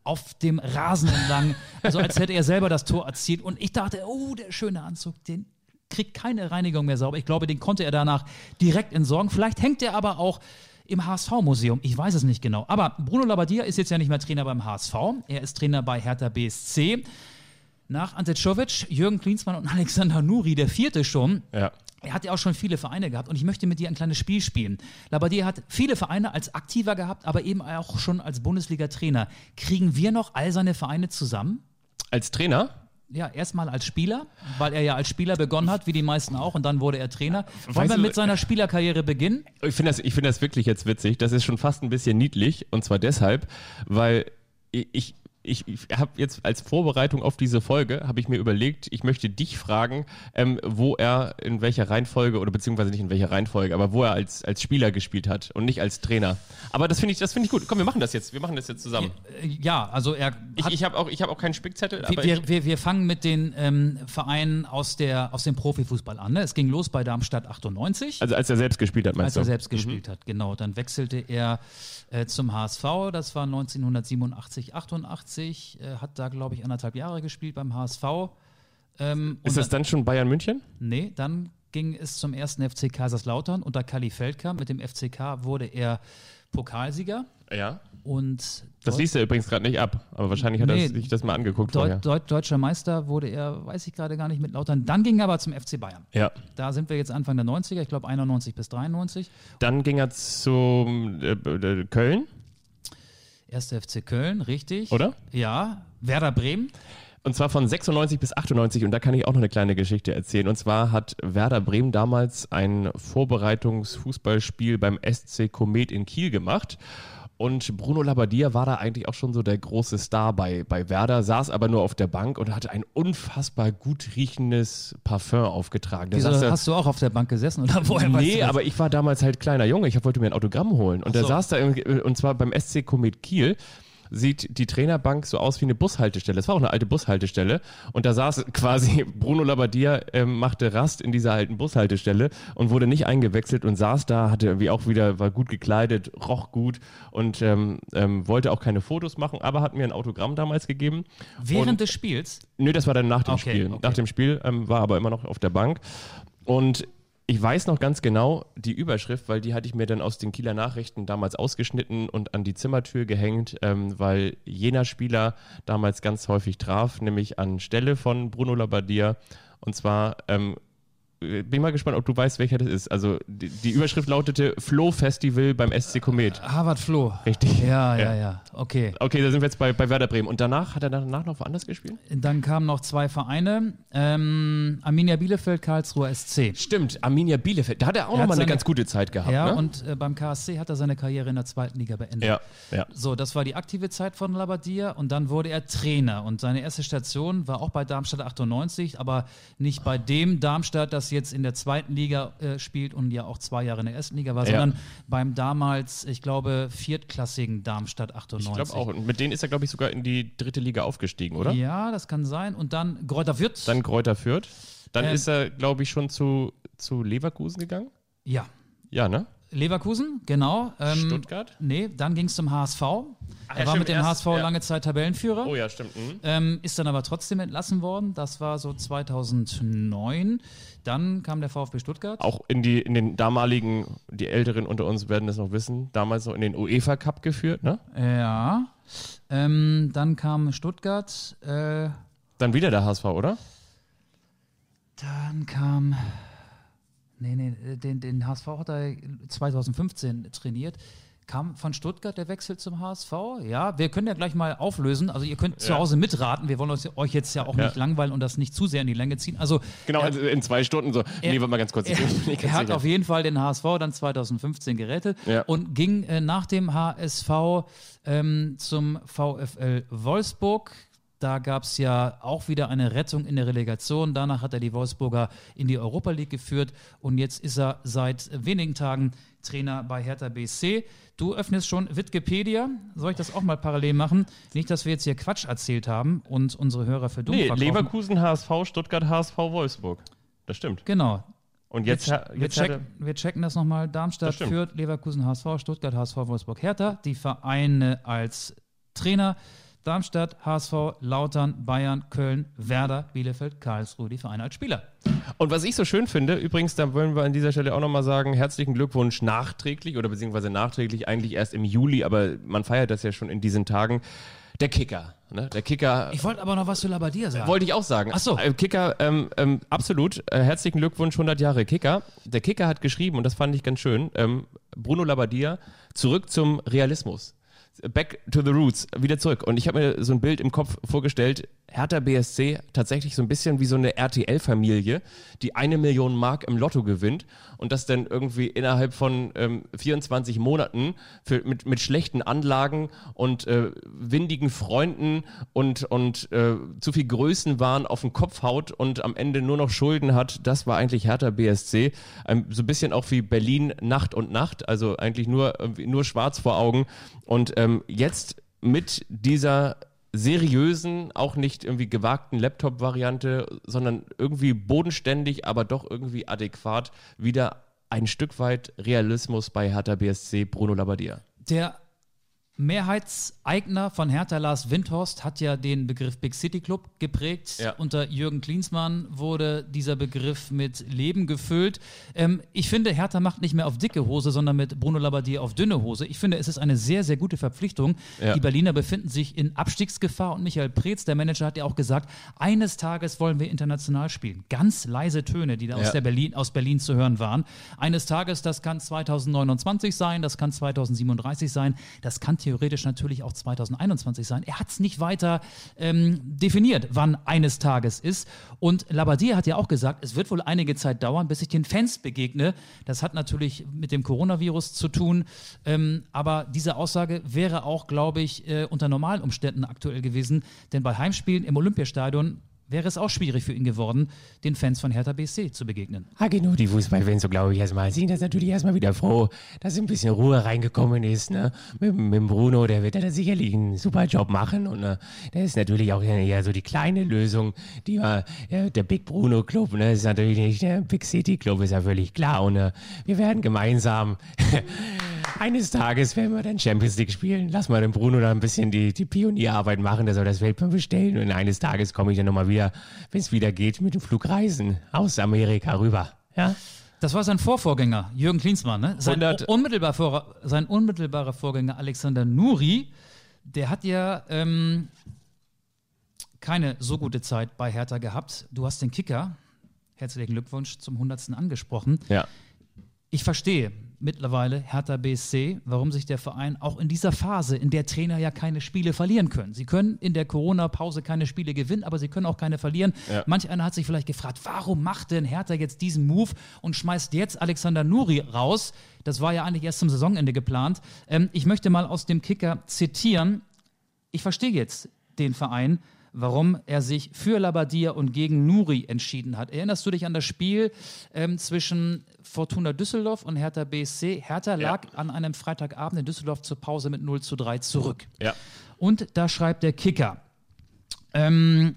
Speaker 2: auf dem Rasen entlang, also als hätte er selber das Tor erzielt. Und ich dachte, oh, der schöne Anzug, den kriegt keine Reinigung mehr sauber. Ich glaube, den konnte er danach direkt entsorgen. Vielleicht hängt er aber auch im HSV-Museum. Ich weiß es nicht genau. Aber Bruno Labbadia ist jetzt ja nicht mehr Trainer beim HSV. Er ist Trainer bei Hertha BSC. Nach Ante Czovic, Jürgen Klinsmann und Alexander Nuri, der vierte schon.
Speaker 3: Ja.
Speaker 2: Er hat ja auch schon viele Vereine gehabt und ich möchte mit dir ein kleines Spiel spielen. Labbadia hat viele Vereine als Aktiver gehabt, aber eben auch schon als Bundesliga-Trainer. Kriegen wir noch all seine Vereine zusammen?
Speaker 3: Als Trainer?
Speaker 2: Ja, erstmal als Spieler, weil er ja als Spieler begonnen hat, wie die meisten auch, und dann wurde er Trainer. Wollen
Speaker 3: Weißt
Speaker 2: wir mit seiner Spielerkarriere beginnen?
Speaker 3: Ich finde das, ich finde das wirklich jetzt witzig. Das ist schon fast ein bisschen niedlich. Und zwar deshalb, weil ich, ich, ich habe jetzt als Vorbereitung auf diese Folge, habe ich mir überlegt, ich möchte dich fragen, ähm, wo er in welcher Reihenfolge, oder beziehungsweise nicht in welcher Reihenfolge, aber wo er als, als Spieler gespielt hat und nicht als Trainer. Aber das finde ich, das finde ich gut. Komm, wir machen das jetzt. Wir machen das jetzt zusammen.
Speaker 2: Ja, also er
Speaker 3: Ich, ich habe auch, ich habe auch keinen Spickzettel,
Speaker 2: Wir, wir, wir, wir fangen mit den ähm, Vereinen aus, der, aus dem Profifußball an. Ne? Es ging los bei Darmstadt 98,
Speaker 3: also als er selbst gespielt hat,
Speaker 2: als
Speaker 3: meinst
Speaker 2: er
Speaker 3: du?
Speaker 2: selbst gespielt hat. Genau, dann wechselte er äh, zum HSV, das war 1987, 88, äh, hat da, glaube ich, anderthalb Jahre gespielt beim HSV. Ähm,
Speaker 3: Ist das dann schon Bayern München?
Speaker 2: Nee, dann ging es zum ersten FC Kaiserslautern unter Kali Feldkamp. Mit dem FCK wurde er Pokalsieger
Speaker 3: Ja.
Speaker 2: und
Speaker 3: Das liest er übrigens gerade nicht ab, aber wahrscheinlich hat er
Speaker 2: Nee.
Speaker 3: sich das mal angeguckt
Speaker 2: Deut. Deut Deutscher Meister wurde er, weiß ich gerade gar nicht, mit Lautern. Dann ging er aber zum FC Bayern.
Speaker 3: Ja.
Speaker 2: Da sind wir jetzt Anfang der 90er, ich glaube 91 bis 93.
Speaker 3: Dann ging er zum äh, äh, Köln,
Speaker 2: Erster FC Köln, richtig.
Speaker 3: oder?
Speaker 2: Ja. Werder Bremen.
Speaker 3: Und zwar von 96 bis 98 und da kann ich auch noch eine kleine Geschichte erzählen. Und zwar hat Werder Bremen damals ein Vorbereitungsfußballspiel beim SC Komet in Kiel gemacht. Und Bruno Labbadia war da eigentlich auch schon so der große Star bei, bei Werder, saß aber nur auf der Bank und hatte ein unfassbar gut riechendes Parfum aufgetragen.
Speaker 2: Wieso,
Speaker 3: da-
Speaker 2: hast du auch auf der Bank gesessen oder woher weißt
Speaker 3: Nee,
Speaker 2: du das?
Speaker 3: aber ich war damals halt kleiner Junge. Ich wollte mir ein Autogramm holen. Und
Speaker 2: Ach
Speaker 3: der
Speaker 2: so.
Speaker 3: saß da, im- und zwar beim SC Komet Kiel. Sieht die Trainerbank so aus wie eine Bushaltestelle. Es war auch eine alte Bushaltestelle. Und da saß quasi Bruno Labbadia, ähm, machte Rast in dieser alten Bushaltestelle und wurde nicht eingewechselt und saß da, hatte irgendwie auch wieder, war gut gekleidet, roch gut und ähm, ähm, wollte auch keine Fotos machen, aber hat mir ein Autogramm damals gegeben.
Speaker 2: Während
Speaker 3: und,
Speaker 2: des Spiels.
Speaker 3: Nö, das war dann nach dem
Speaker 2: Okay,
Speaker 3: Spiel.
Speaker 2: okay.
Speaker 3: Nach dem Spiel ähm, war aber immer noch auf der Bank. Und ich weiß noch ganz genau die Überschrift, weil die hatte ich mir dann aus den Kieler Nachrichten damals ausgeschnitten und an die Zimmertür gehängt, ähm, weil jener Spieler damals ganz häufig traf, nämlich an Stelle von Bruno Labbadia. Und zwar ähm, äh, bin mal gespannt, ob du weißt, welcher das ist. Also die, die Überschrift lautete Flow Festival beim SC Komet.
Speaker 2: Harvard Floh.
Speaker 3: Richtig.
Speaker 2: Ja, ja,
Speaker 3: Ja.
Speaker 2: ja. Okay.
Speaker 3: Okay, da sind wir jetzt bei, bei Werder Bremen. Und danach, hat er danach noch woanders gespielt?
Speaker 2: Dann kamen noch zwei Vereine. Ähm, Arminia Bielefeld, Karlsruher SC.
Speaker 3: Stimmt, Arminia Bielefeld. Da hat er auch
Speaker 2: Er
Speaker 3: noch
Speaker 2: hat
Speaker 3: mal eine ganz gute Zeit gehabt.
Speaker 2: Ja,
Speaker 3: ne?
Speaker 2: und äh, beim KSC hat er seine Karriere in der zweiten Liga beendet.
Speaker 3: ja, ja.
Speaker 2: So, das war die aktive Zeit von Labbadia und dann wurde er Trainer und seine erste Station war auch bei Darmstadt 98, aber nicht bei dem Darmstadt, das jetzt in der zweiten Liga äh, spielt und ja auch zwei Jahre in der ersten Liga war,
Speaker 3: Ja.
Speaker 2: sondern beim damals, ich glaube, viertklassigen Darmstadt 98.
Speaker 3: Ich glaube auch. Und mit denen ist er, glaube ich, sogar in die dritte Liga aufgestiegen, oder?
Speaker 2: Ja, das kann sein. Und dann Gräuter Fürth.
Speaker 3: Dann Kräuter Fürth. Dann
Speaker 2: Ähm,
Speaker 3: ist er, glaube ich, schon zu, zu Leverkusen gegangen.
Speaker 2: Ja.
Speaker 3: Ja, ne?
Speaker 2: Leverkusen, genau. Ähm,
Speaker 3: Stuttgart?
Speaker 2: Nee, dann ging es zum HSV.
Speaker 3: ja,
Speaker 2: er war
Speaker 3: stimmt,
Speaker 2: mit dem
Speaker 3: erst-
Speaker 2: HSV
Speaker 3: ja.
Speaker 2: lange Zeit Tabellenführer.
Speaker 3: Oh ja, stimmt. Mhm.
Speaker 2: Ähm, ist dann aber trotzdem entlassen worden. Das war so 2009. Dann kam der VfB Stuttgart.
Speaker 3: Auch in, die, in den damaligen, die Älteren unter uns werden das noch wissen, damals noch in den UEFA Cup geführt, ne?
Speaker 2: Ja. Ähm, dann kam Stuttgart. Äh,
Speaker 3: Dann wieder der HSV, oder?
Speaker 2: dann kam. Nee, nee, den, den HSV hat er 2015 trainiert. Kam von Stuttgart der Wechsel zum HSV? Ja, wir können ja gleich mal auflösen. Also ihr könnt zu
Speaker 3: Ja.
Speaker 2: Hause mitraten. Wir wollen euch jetzt ja auch
Speaker 3: Ja.
Speaker 2: nicht langweilen und das nicht zu sehr in die Länge ziehen. Also
Speaker 3: Genau,
Speaker 2: er,
Speaker 3: in zwei Stunden so. nee, warte mal ganz kurz.
Speaker 2: er, er hat
Speaker 3: sicher.
Speaker 2: auf jeden Fall den HSV dann 2015 gerettet
Speaker 3: Ja.
Speaker 2: und ging äh, nach dem HSV ähm, zum VfL Wolfsburg. Da gab es ja auch wieder eine Rettung in der Relegation. Danach hat er die Wolfsburger in die Europa League geführt und jetzt ist er seit wenigen Tagen Trainer bei Hertha BSC. Du öffnest schon Wikipedia. Soll ich das auch mal parallel machen? Nicht, dass wir jetzt hier Quatsch erzählt haben und unsere Hörer für dumm
Speaker 3: Nee,
Speaker 2: verkaufen.
Speaker 3: Leverkusen, HSV, Stuttgart, HSV, Wolfsburg. Das stimmt.
Speaker 2: Genau,
Speaker 3: Und jetzt,
Speaker 2: wir, wir,
Speaker 3: jetzt hat
Speaker 2: checken, wir checken das nochmal. Darmstadt
Speaker 3: Das
Speaker 2: führt, Leverkusen, HSV, Stuttgart, HSV, Wolfsburg, Hertha. Die Vereine als Trainer. Darmstadt, HSV, Lautern, Bayern, Köln, Werder, Bielefeld, Karlsruhe, die Vereine als Spieler.
Speaker 3: Und was ich so schön finde, übrigens, da wollen wir an dieser Stelle auch nochmal sagen, herzlichen Glückwunsch nachträglich oder beziehungsweise nachträglich eigentlich erst im Juli, aber man feiert das ja schon in diesen Tagen. Der Kicker. Ne? Der Kicker
Speaker 2: Ich wollte aber noch was zu Labadia sagen.
Speaker 3: Wollte ich auch sagen.
Speaker 2: Ach so.
Speaker 3: Äh, Kicker, ähm, ähm, absolut. Äh, herzlichen Glückwunsch, 100 Jahre Kicker. Der Kicker hat geschrieben, und das fand ich ganz schön, ähm, Bruno Labbadia, zurück zum Realismus. Back to the roots, wieder zurück. Und ich habe mir so ein Bild im Kopf vorgestellt, Hertha BSC tatsächlich so ein bisschen wie so eine RTL-Familie, die eine Million Mark im Lotto gewinnt und das dann irgendwie innerhalb von ähm, 24 Monaten für, mit, mit schlechten Anlagen und äh, windigen Freunden und, und äh, zu viel Größenwahn auf den Kopf haut und am Ende nur noch Schulden hat. Das war eigentlich Hertha BSC. Ähm, so ein bisschen auch wie Berlin Nacht und Nacht, also eigentlich nur, irgendwie nur schwarz vor Augen. Und ähm, jetzt mit dieser seriösen, auch nicht irgendwie gewagten Laptop-Variante, sondern irgendwie bodenständig, aber doch irgendwie adäquat wieder ein Stück weit Realismus bei Hertha BSC Bruno Labbadia.
Speaker 2: Der Mehrheitseigner von Hertha, Lars Windhorst, hat ja den Begriff Big City Club geprägt.
Speaker 3: Ja.
Speaker 2: Unter Jürgen Klinsmann wurde dieser Begriff mit Leben gefüllt. Ähm, ich finde, Hertha macht nicht mehr auf dicke Hose, sondern mit Bruno Labbadia auf dünne Hose. Ich finde, es ist eine sehr, sehr gute Verpflichtung.
Speaker 3: Ja.
Speaker 2: Die Berliner befinden sich in Abstiegsgefahr und Michael Preetz, der Manager, hat ja auch gesagt, eines Tages wollen wir international spielen. Ganz leise Töne, die da aus,
Speaker 3: Ja.
Speaker 2: der Berlin, aus Berlin zu hören waren. Eines Tages, das kann 2029 sein, das kann 2037 sein, das kann theoretisch natürlich auch 2021 sein. Er hat es nicht weiter ähm, definiert, wann eines Tages ist. Und Labbadia hat ja auch gesagt, es wird wohl einige Zeit dauern, bis ich den Fans begegne. Das hat natürlich mit dem Coronavirus zu tun. Ähm, aber diese Aussage wäre auch, glaube ich, äh, unter normalen Umständen aktuell gewesen. Denn bei Heimspielen im Olympiastadion wäre es auch schwierig für ihn geworden, den Fans von Hertha BSC zu begegnen.
Speaker 4: Ah, genau, die Fußballfans, so glaube ich erstmal, sind das natürlich erstmal wieder froh, dass ein bisschen Ruhe reingekommen ist. Ne? Mit, mit dem Bruno, der wird da sicherlich einen super Job machen. Und äh, der ist natürlich auch eher so die kleine Lösung. Die, äh, ja, der Big Bruno Club, ne, ist natürlich nicht der Big City Club, ist ja völlig klar. Und äh, wir werden gemeinsam eines Tages, werden wir dann Champions League spielen. Lass mal den Bruno da ein bisschen die, die Pionierarbeit machen, der soll das Weltbild bestellen. Und eines Tages komme ich dann nochmal wieder, wenn es wieder geht, mit dem Flugreisen aus Amerika rüber. Ja?
Speaker 2: Das war sein Vorvorgänger, Jürgen Klinsmann. Ne? Sein,
Speaker 3: 100
Speaker 2: unmittelbar vor, sein unmittelbarer Vorgänger Alexander Nuri, der hat ja ähm, keine so gute Zeit bei Hertha gehabt. Du hast den Kicker, herzlichen Glückwunsch zum 100. angesprochen.
Speaker 3: Ja.
Speaker 2: Ich verstehe mittlerweile Hertha BSC, warum sich der Verein auch in dieser Phase, in der Trainer ja keine Spiele verlieren können. Sie können in der Corona-Pause keine Spiele gewinnen, aber sie können auch keine verlieren.
Speaker 3: Ja.
Speaker 2: Manch einer hat sich vielleicht gefragt, warum macht denn Hertha jetzt diesen Move und schmeißt jetzt Alexander Nuri raus? Das war ja eigentlich erst zum Saisonende geplant. Ähm, ich möchte mal aus dem Kicker zitieren. Ich verstehe jetzt den Verein, warum er sich für Labadia und gegen Nuri entschieden hat. Erinnerst du dich an das Spiel ähm, zwischen Fortuna Düsseldorf und Hertha BSC? Hertha lag an einem Freitagabend in Düsseldorf zur Pause mit 0 zu 3 zurück.
Speaker 3: Ja.
Speaker 2: Und da schreibt der Kicker, ähm,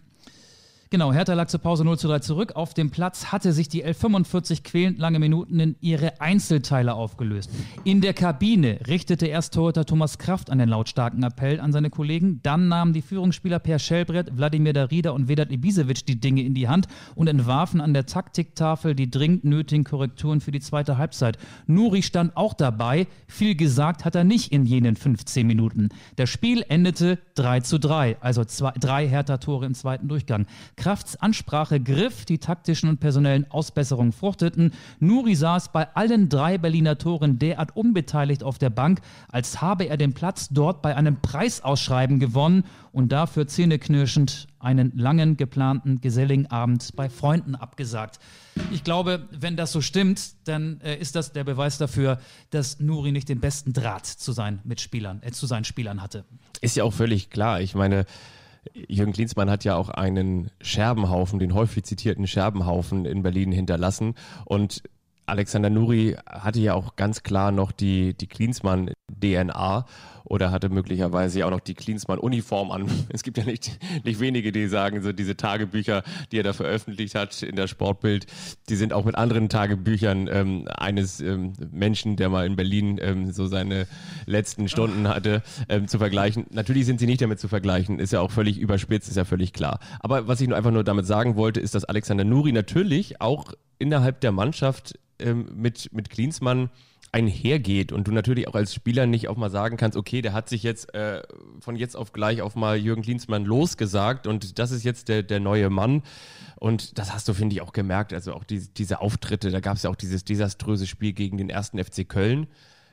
Speaker 2: Genau, Hertha lag zur Pause 0 zu 3 zurück. Auf dem Platz hatte sich die 11:45 quälend lange Minuten in ihre Einzelteile aufgelöst. In der Kabine richtete erst Torhüter Thomas Kraft einen lautstarken Appell an seine Kollegen. Dann nahmen die Führungsspieler Per Schellbrett, Wladimir Darida und Vedat Ibisevic die Dinge in die Hand und entwarfen an der Taktiktafel die dringend nötigen Korrekturen für die zweite Halbzeit. Nuri stand auch dabei. Viel gesagt hat er nicht in jenen 15 Minuten. Das Spiel endete 3 zu 3, also zwei, drei Hertha-Tore im zweiten Durchgang. Krafts Ansprache griff, die taktischen und personellen Ausbesserungen fruchteten. Nuri saß bei allen drei Berliner Toren derart unbeteiligt auf der Bank, als habe er den Platz dort bei einem Preisausschreiben gewonnen und dafür zähneknirschend einen langen geplanten geselligen Abend bei Freunden abgesagt. Ich glaube, wenn das so stimmt, dann äh, ist das der Beweis dafür, dass Nuri nicht den besten Draht zu seinen Mitspielern, äh, zu seinen Spielern hatte.
Speaker 3: Ist ja auch völlig klar. Ich meine, Jürgen Klinsmann hat ja auch einen Scherbenhaufen, den häufig zitierten Scherbenhaufen in Berlin hinterlassen. Und Alexander Nuri hatte ja auch ganz klar noch die, die Klinsmann-DNA oder hatte möglicherweise auch noch die Klinsmann-Uniform an. Es gibt ja nicht, nicht wenige, die sagen, so diese Tagebücher, die er da veröffentlicht hat in der Sportbild, die sind auch mit anderen Tagebüchern ähm, eines ähm, Menschen, der mal in Berlin ähm, so seine letzten Stunden hatte, ähm, zu vergleichen. Natürlich sind sie nicht damit zu vergleichen, ist ja auch völlig überspitzt, ist ja völlig klar. Aber was ich nur einfach nur damit sagen wollte, ist, dass Alexander Nuri natürlich auch innerhalb der Mannschaft ähm, mit, mit Klinsmann einhergeht und du natürlich auch als Spieler nicht auch mal sagen kannst, okay, der hat sich jetzt äh, von jetzt auf gleich auf mal Jürgen Klinsmann losgesagt und das ist jetzt der, der neue Mann. Und das hast du, finde ich, auch gemerkt. Also auch die, diese Auftritte, da gab es ja auch dieses desaströse Spiel gegen den ersten FC Köln.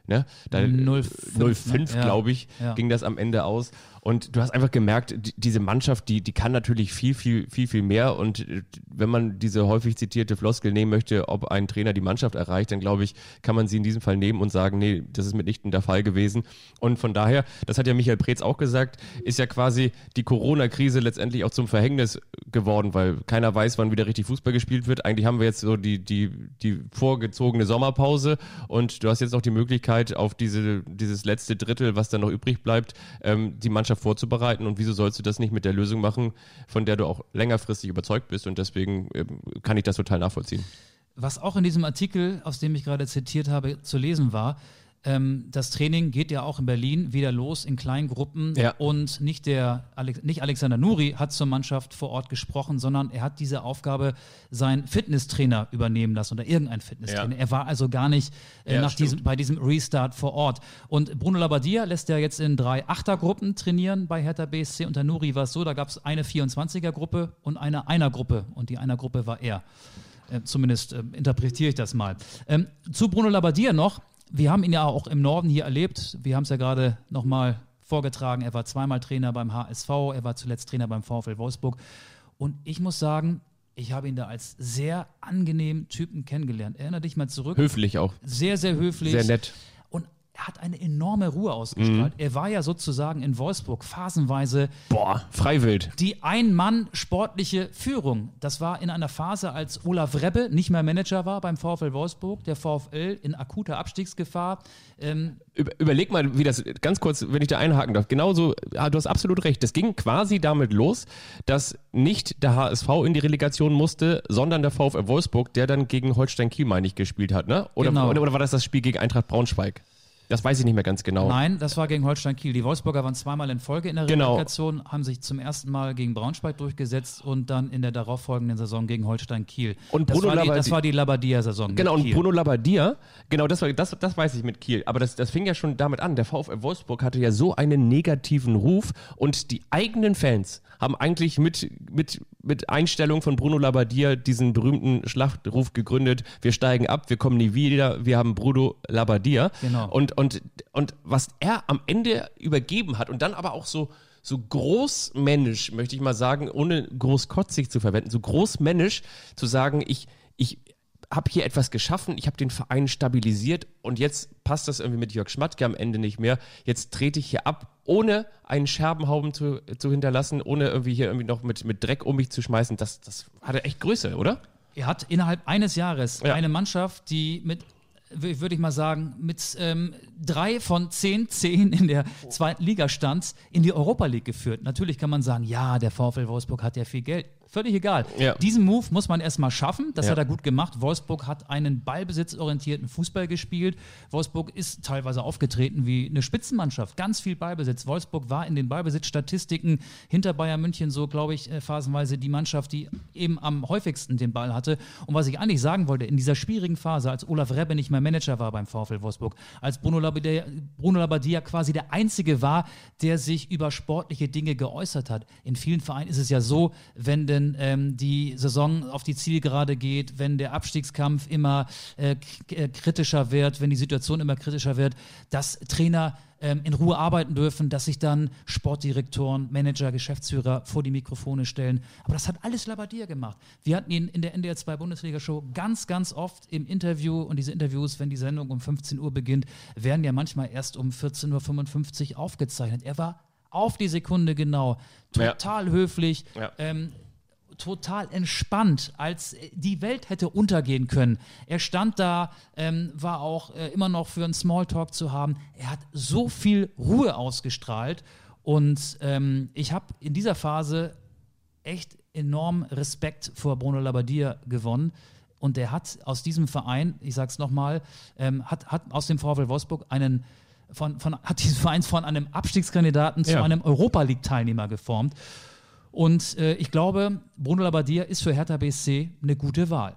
Speaker 3: Ne? Da, 0-5, ne? ja. glaube ich, ja. ging das am Ende aus. Und du hast einfach gemerkt, die, diese Mannschaft, die, die kann natürlich viel, viel, viel, viel mehr. Und äh, wenn man diese häufig zitierte Floskel nehmen möchte, ob ein Trainer die Mannschaft erreicht, dann glaube ich, kann man sie in diesem Fall nehmen und sagen, nee, das ist mitnichten der Fall gewesen. Und von daher, das hat ja Michael Preetz auch gesagt, ist ja quasi die Corona-Krise letztendlich auch zum Verhängnis geworden, weil keiner weiß, wann wieder richtig Fußball gespielt wird. Eigentlich haben wir jetzt so die, die, die vorgezogene Sommerpause und du hast jetzt noch die Möglichkeit, auf diese, dieses letzte Drittel, was dann noch übrig bleibt, ähm, die Mannschaft Mannschaft vorzubereiten und wieso sollst du das nicht mit der Lösung machen, von der du auch längerfristig überzeugt bist und deswegen ähm, kann ich das total nachvollziehen.
Speaker 2: Was auch in diesem Artikel, aus dem ich gerade zitiert habe, zu lesen war, ähm, das Training geht ja auch in Berlin wieder los in kleinen Gruppen ja. und nicht der nicht Alexander Nuri hat zur Mannschaft vor Ort gesprochen, sondern er hat diese Aufgabe sein Fitnesstrainer übernehmen lassen oder irgendein Fitnesstrainer. Ja. Er war also gar nicht äh, ja, nach diesem, bei diesem Restart vor Ort. Und Bruno Labbadia lässt ja jetzt in drei Achtergruppen trainieren bei Hertha BSC. Unter Nuri war es so, da gab es eine 24er-Gruppe und eine Einer-Gruppe und die Einer-Gruppe war er. Äh, zumindest äh, interpretiere ich das mal. Ähm, zu Bruno Labbadia noch wir haben ihn ja auch im Norden hier erlebt. Wir haben es ja gerade nochmal vorgetragen. Er war zweimal Trainer beim HSV, er war zuletzt Trainer beim VfL Wolfsburg. Und ich muss sagen, ich habe ihn da als sehr angenehmen Typen kennengelernt. Erinnere dich mal zurück.
Speaker 3: Höflich auch.
Speaker 2: Sehr, sehr höflich.
Speaker 3: Sehr nett
Speaker 2: er hat eine enorme Ruhe ausgestrahlt. Mhm. Er war ja sozusagen in Wolfsburg phasenweise.
Speaker 3: Boah, freiwild.
Speaker 2: Die Ein-Mann-sportliche Führung. Das war in einer Phase, als Olaf Rebbe nicht mehr Manager war beim VfL Wolfsburg. Der VfL in akuter Abstiegsgefahr.
Speaker 3: Ähm, Überleg mal, wie das, ganz kurz, wenn ich da einhaken darf. Genauso, ja, du hast absolut recht. Das ging quasi damit los, dass nicht der HSV in die Relegation musste, sondern der VfL Wolfsburg, der dann gegen Holstein Kiel, meine ich, gespielt hat, ne? Oder, genau. oder, oder war das das Spiel gegen Eintracht Braunschweig? Das weiß ich nicht mehr ganz genau.
Speaker 2: Nein, das war gegen Holstein Kiel. Die Wolfsburger waren zweimal in Folge in der genau. Relegation, haben sich zum ersten Mal gegen Braunschweig durchgesetzt und dann in der darauffolgenden Saison gegen Holstein Kiel.
Speaker 3: Und Bruno
Speaker 2: das, war die, das war die Labadia-Saison.
Speaker 3: Genau, und Bruno Labadia, genau, das, war, das, das weiß ich mit Kiel. Aber das, das fing ja schon damit an. Der VfL Wolfsburg hatte ja so einen negativen Ruf und die eigenen Fans haben eigentlich mit, mit, mit Einstellung von Bruno Labbadia diesen berühmten Schlachtruf gegründet. Wir steigen ab, wir kommen nie wieder, wir haben Bruno Labbadia. Genau. Und, und, und was er am Ende übergeben hat und dann aber auch so, so großmännisch, möchte ich mal sagen, ohne großkotzig zu verwenden, so großmännisch zu sagen, ich, ich, habe hier etwas geschaffen, ich habe den Verein stabilisiert und jetzt passt das irgendwie mit Jörg Schmatke am Ende nicht mehr. Jetzt trete ich hier ab, ohne einen Scherbenhauben zu, zu hinterlassen, ohne irgendwie hier irgendwie noch mit, mit Dreck um mich zu schmeißen. Das, das hatte echt Größe, oder?
Speaker 2: Er hat innerhalb eines Jahres ja. eine Mannschaft, die mit würde ich mal sagen, mit ähm, drei von zehn Zehn in der zweiten Liga stand, in die Europa League geführt. Natürlich kann man sagen, ja, der VfL Wolfsburg hat ja viel Geld. Völlig egal.
Speaker 3: Ja.
Speaker 2: Diesen Move muss man erstmal schaffen. Das
Speaker 3: Ja.
Speaker 2: hat er gut gemacht. Wolfsburg hat einen ballbesitzorientierten Fußball gespielt. Wolfsburg ist teilweise aufgetreten wie eine Spitzenmannschaft. Ganz viel Ballbesitz. Wolfsburg war in den Ballbesitzstatistiken hinter Bayern München so, glaube ich, äh, phasenweise die Mannschaft, die eben am häufigsten den Ball hatte. Und was ich eigentlich sagen wollte, in dieser schwierigen Phase, als Olaf Rebbe nicht mehr Manager war beim VfL Wolfsburg, als Bruno Labbadia, Bruno Labbadia quasi der Einzige war, der sich über sportliche Dinge geäußert hat. In vielen Vereinen ist es ja so, wenn denn ähm, die Saison auf die Zielgerade geht, wenn der Abstiegskampf immer äh, äh, kritischer wird, wenn die Situation immer kritischer wird, dass Trainer ähm, in Ruhe arbeiten dürfen, dass sich dann Sportdirektoren, Manager, Geschäftsführer vor die Mikrofone stellen. Aber das hat alles Labadia gemacht. Wir hatten ihn in der NDR 2 Bundesliga-Show ganz, ganz oft im Interview und diese Interviews, wenn die Sendung um 15 Uhr beginnt, werden ja manchmal erst um 14.55 Uhr aufgezeichnet. Er war auf die Sekunde genau,
Speaker 3: Ja.
Speaker 2: total höflich,
Speaker 3: Ja.
Speaker 2: ähm, total entspannt, als die Welt hätte untergehen können. Er stand da, ähm, war auch äh, immer noch für einen Smalltalk zu haben. Er hat so viel Ruhe ausgestrahlt und ähm, ich habe in dieser Phase echt enorm Respekt vor Bruno Labbadia gewonnen. Und der hat aus diesem Verein, ich sag's nochmal, ähm, hat, hat aus dem VfL Wolfsburg einen von, von, hat diesen Verein von einem Abstiegskandidaten zu
Speaker 3: Ja.
Speaker 2: einem Europa League-Teilnehmer geformt. Und äh, ich glaube, Bruno Labbadia ist für Hertha BSC eine gute Wahl.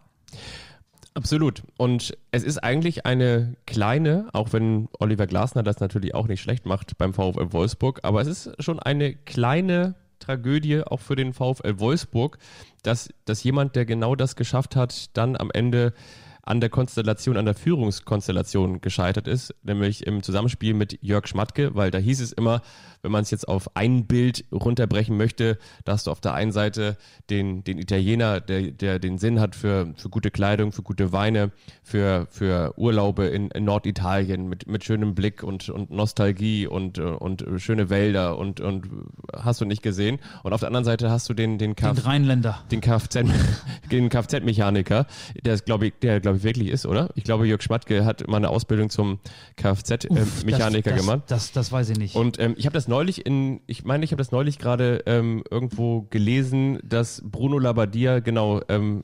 Speaker 3: Absolut. Und es ist eigentlich eine kleine, auch wenn Oliver Glasner das natürlich auch nicht schlecht macht beim VfL Wolfsburg, aber es ist schon eine kleine Tragödie auch für den VfL Wolfsburg, dass, dass jemand, der genau das geschafft hat, dann am Ende an der Konstellation, an der Führungskonstellation gescheitert ist, nämlich im Zusammenspiel mit Jörg Schmatke, weil da hieß es immer, wenn man es jetzt auf ein Bild runterbrechen möchte, da hast du auf der einen Seite den, den Italiener, der, der den Sinn hat für, für gute Kleidung, für gute Weine, für, für Urlaube in, in Norditalien mit, mit schönem Blick und, und Nostalgie und, äh, und schöne Wälder und, und hast du nicht gesehen. Und auf der anderen Seite hast du den, den,
Speaker 2: Den
Speaker 3: Kf
Speaker 2: Rheinländer.
Speaker 3: den Kfz, den Kfz-Mechaniker, der glaube ich, der glaube ich wirklich ist, oder? Ich glaube, Jörg Schmatke hat mal eine Ausbildung zum Kfz-Mechaniker
Speaker 2: das, das,
Speaker 3: gemacht.
Speaker 2: Das, das weiß ich nicht.
Speaker 3: Und ähm, ich habe das neulich in, ich meine, ich habe das neulich gerade ähm, irgendwo gelesen, dass Bruno Labbadia, genau, ähm,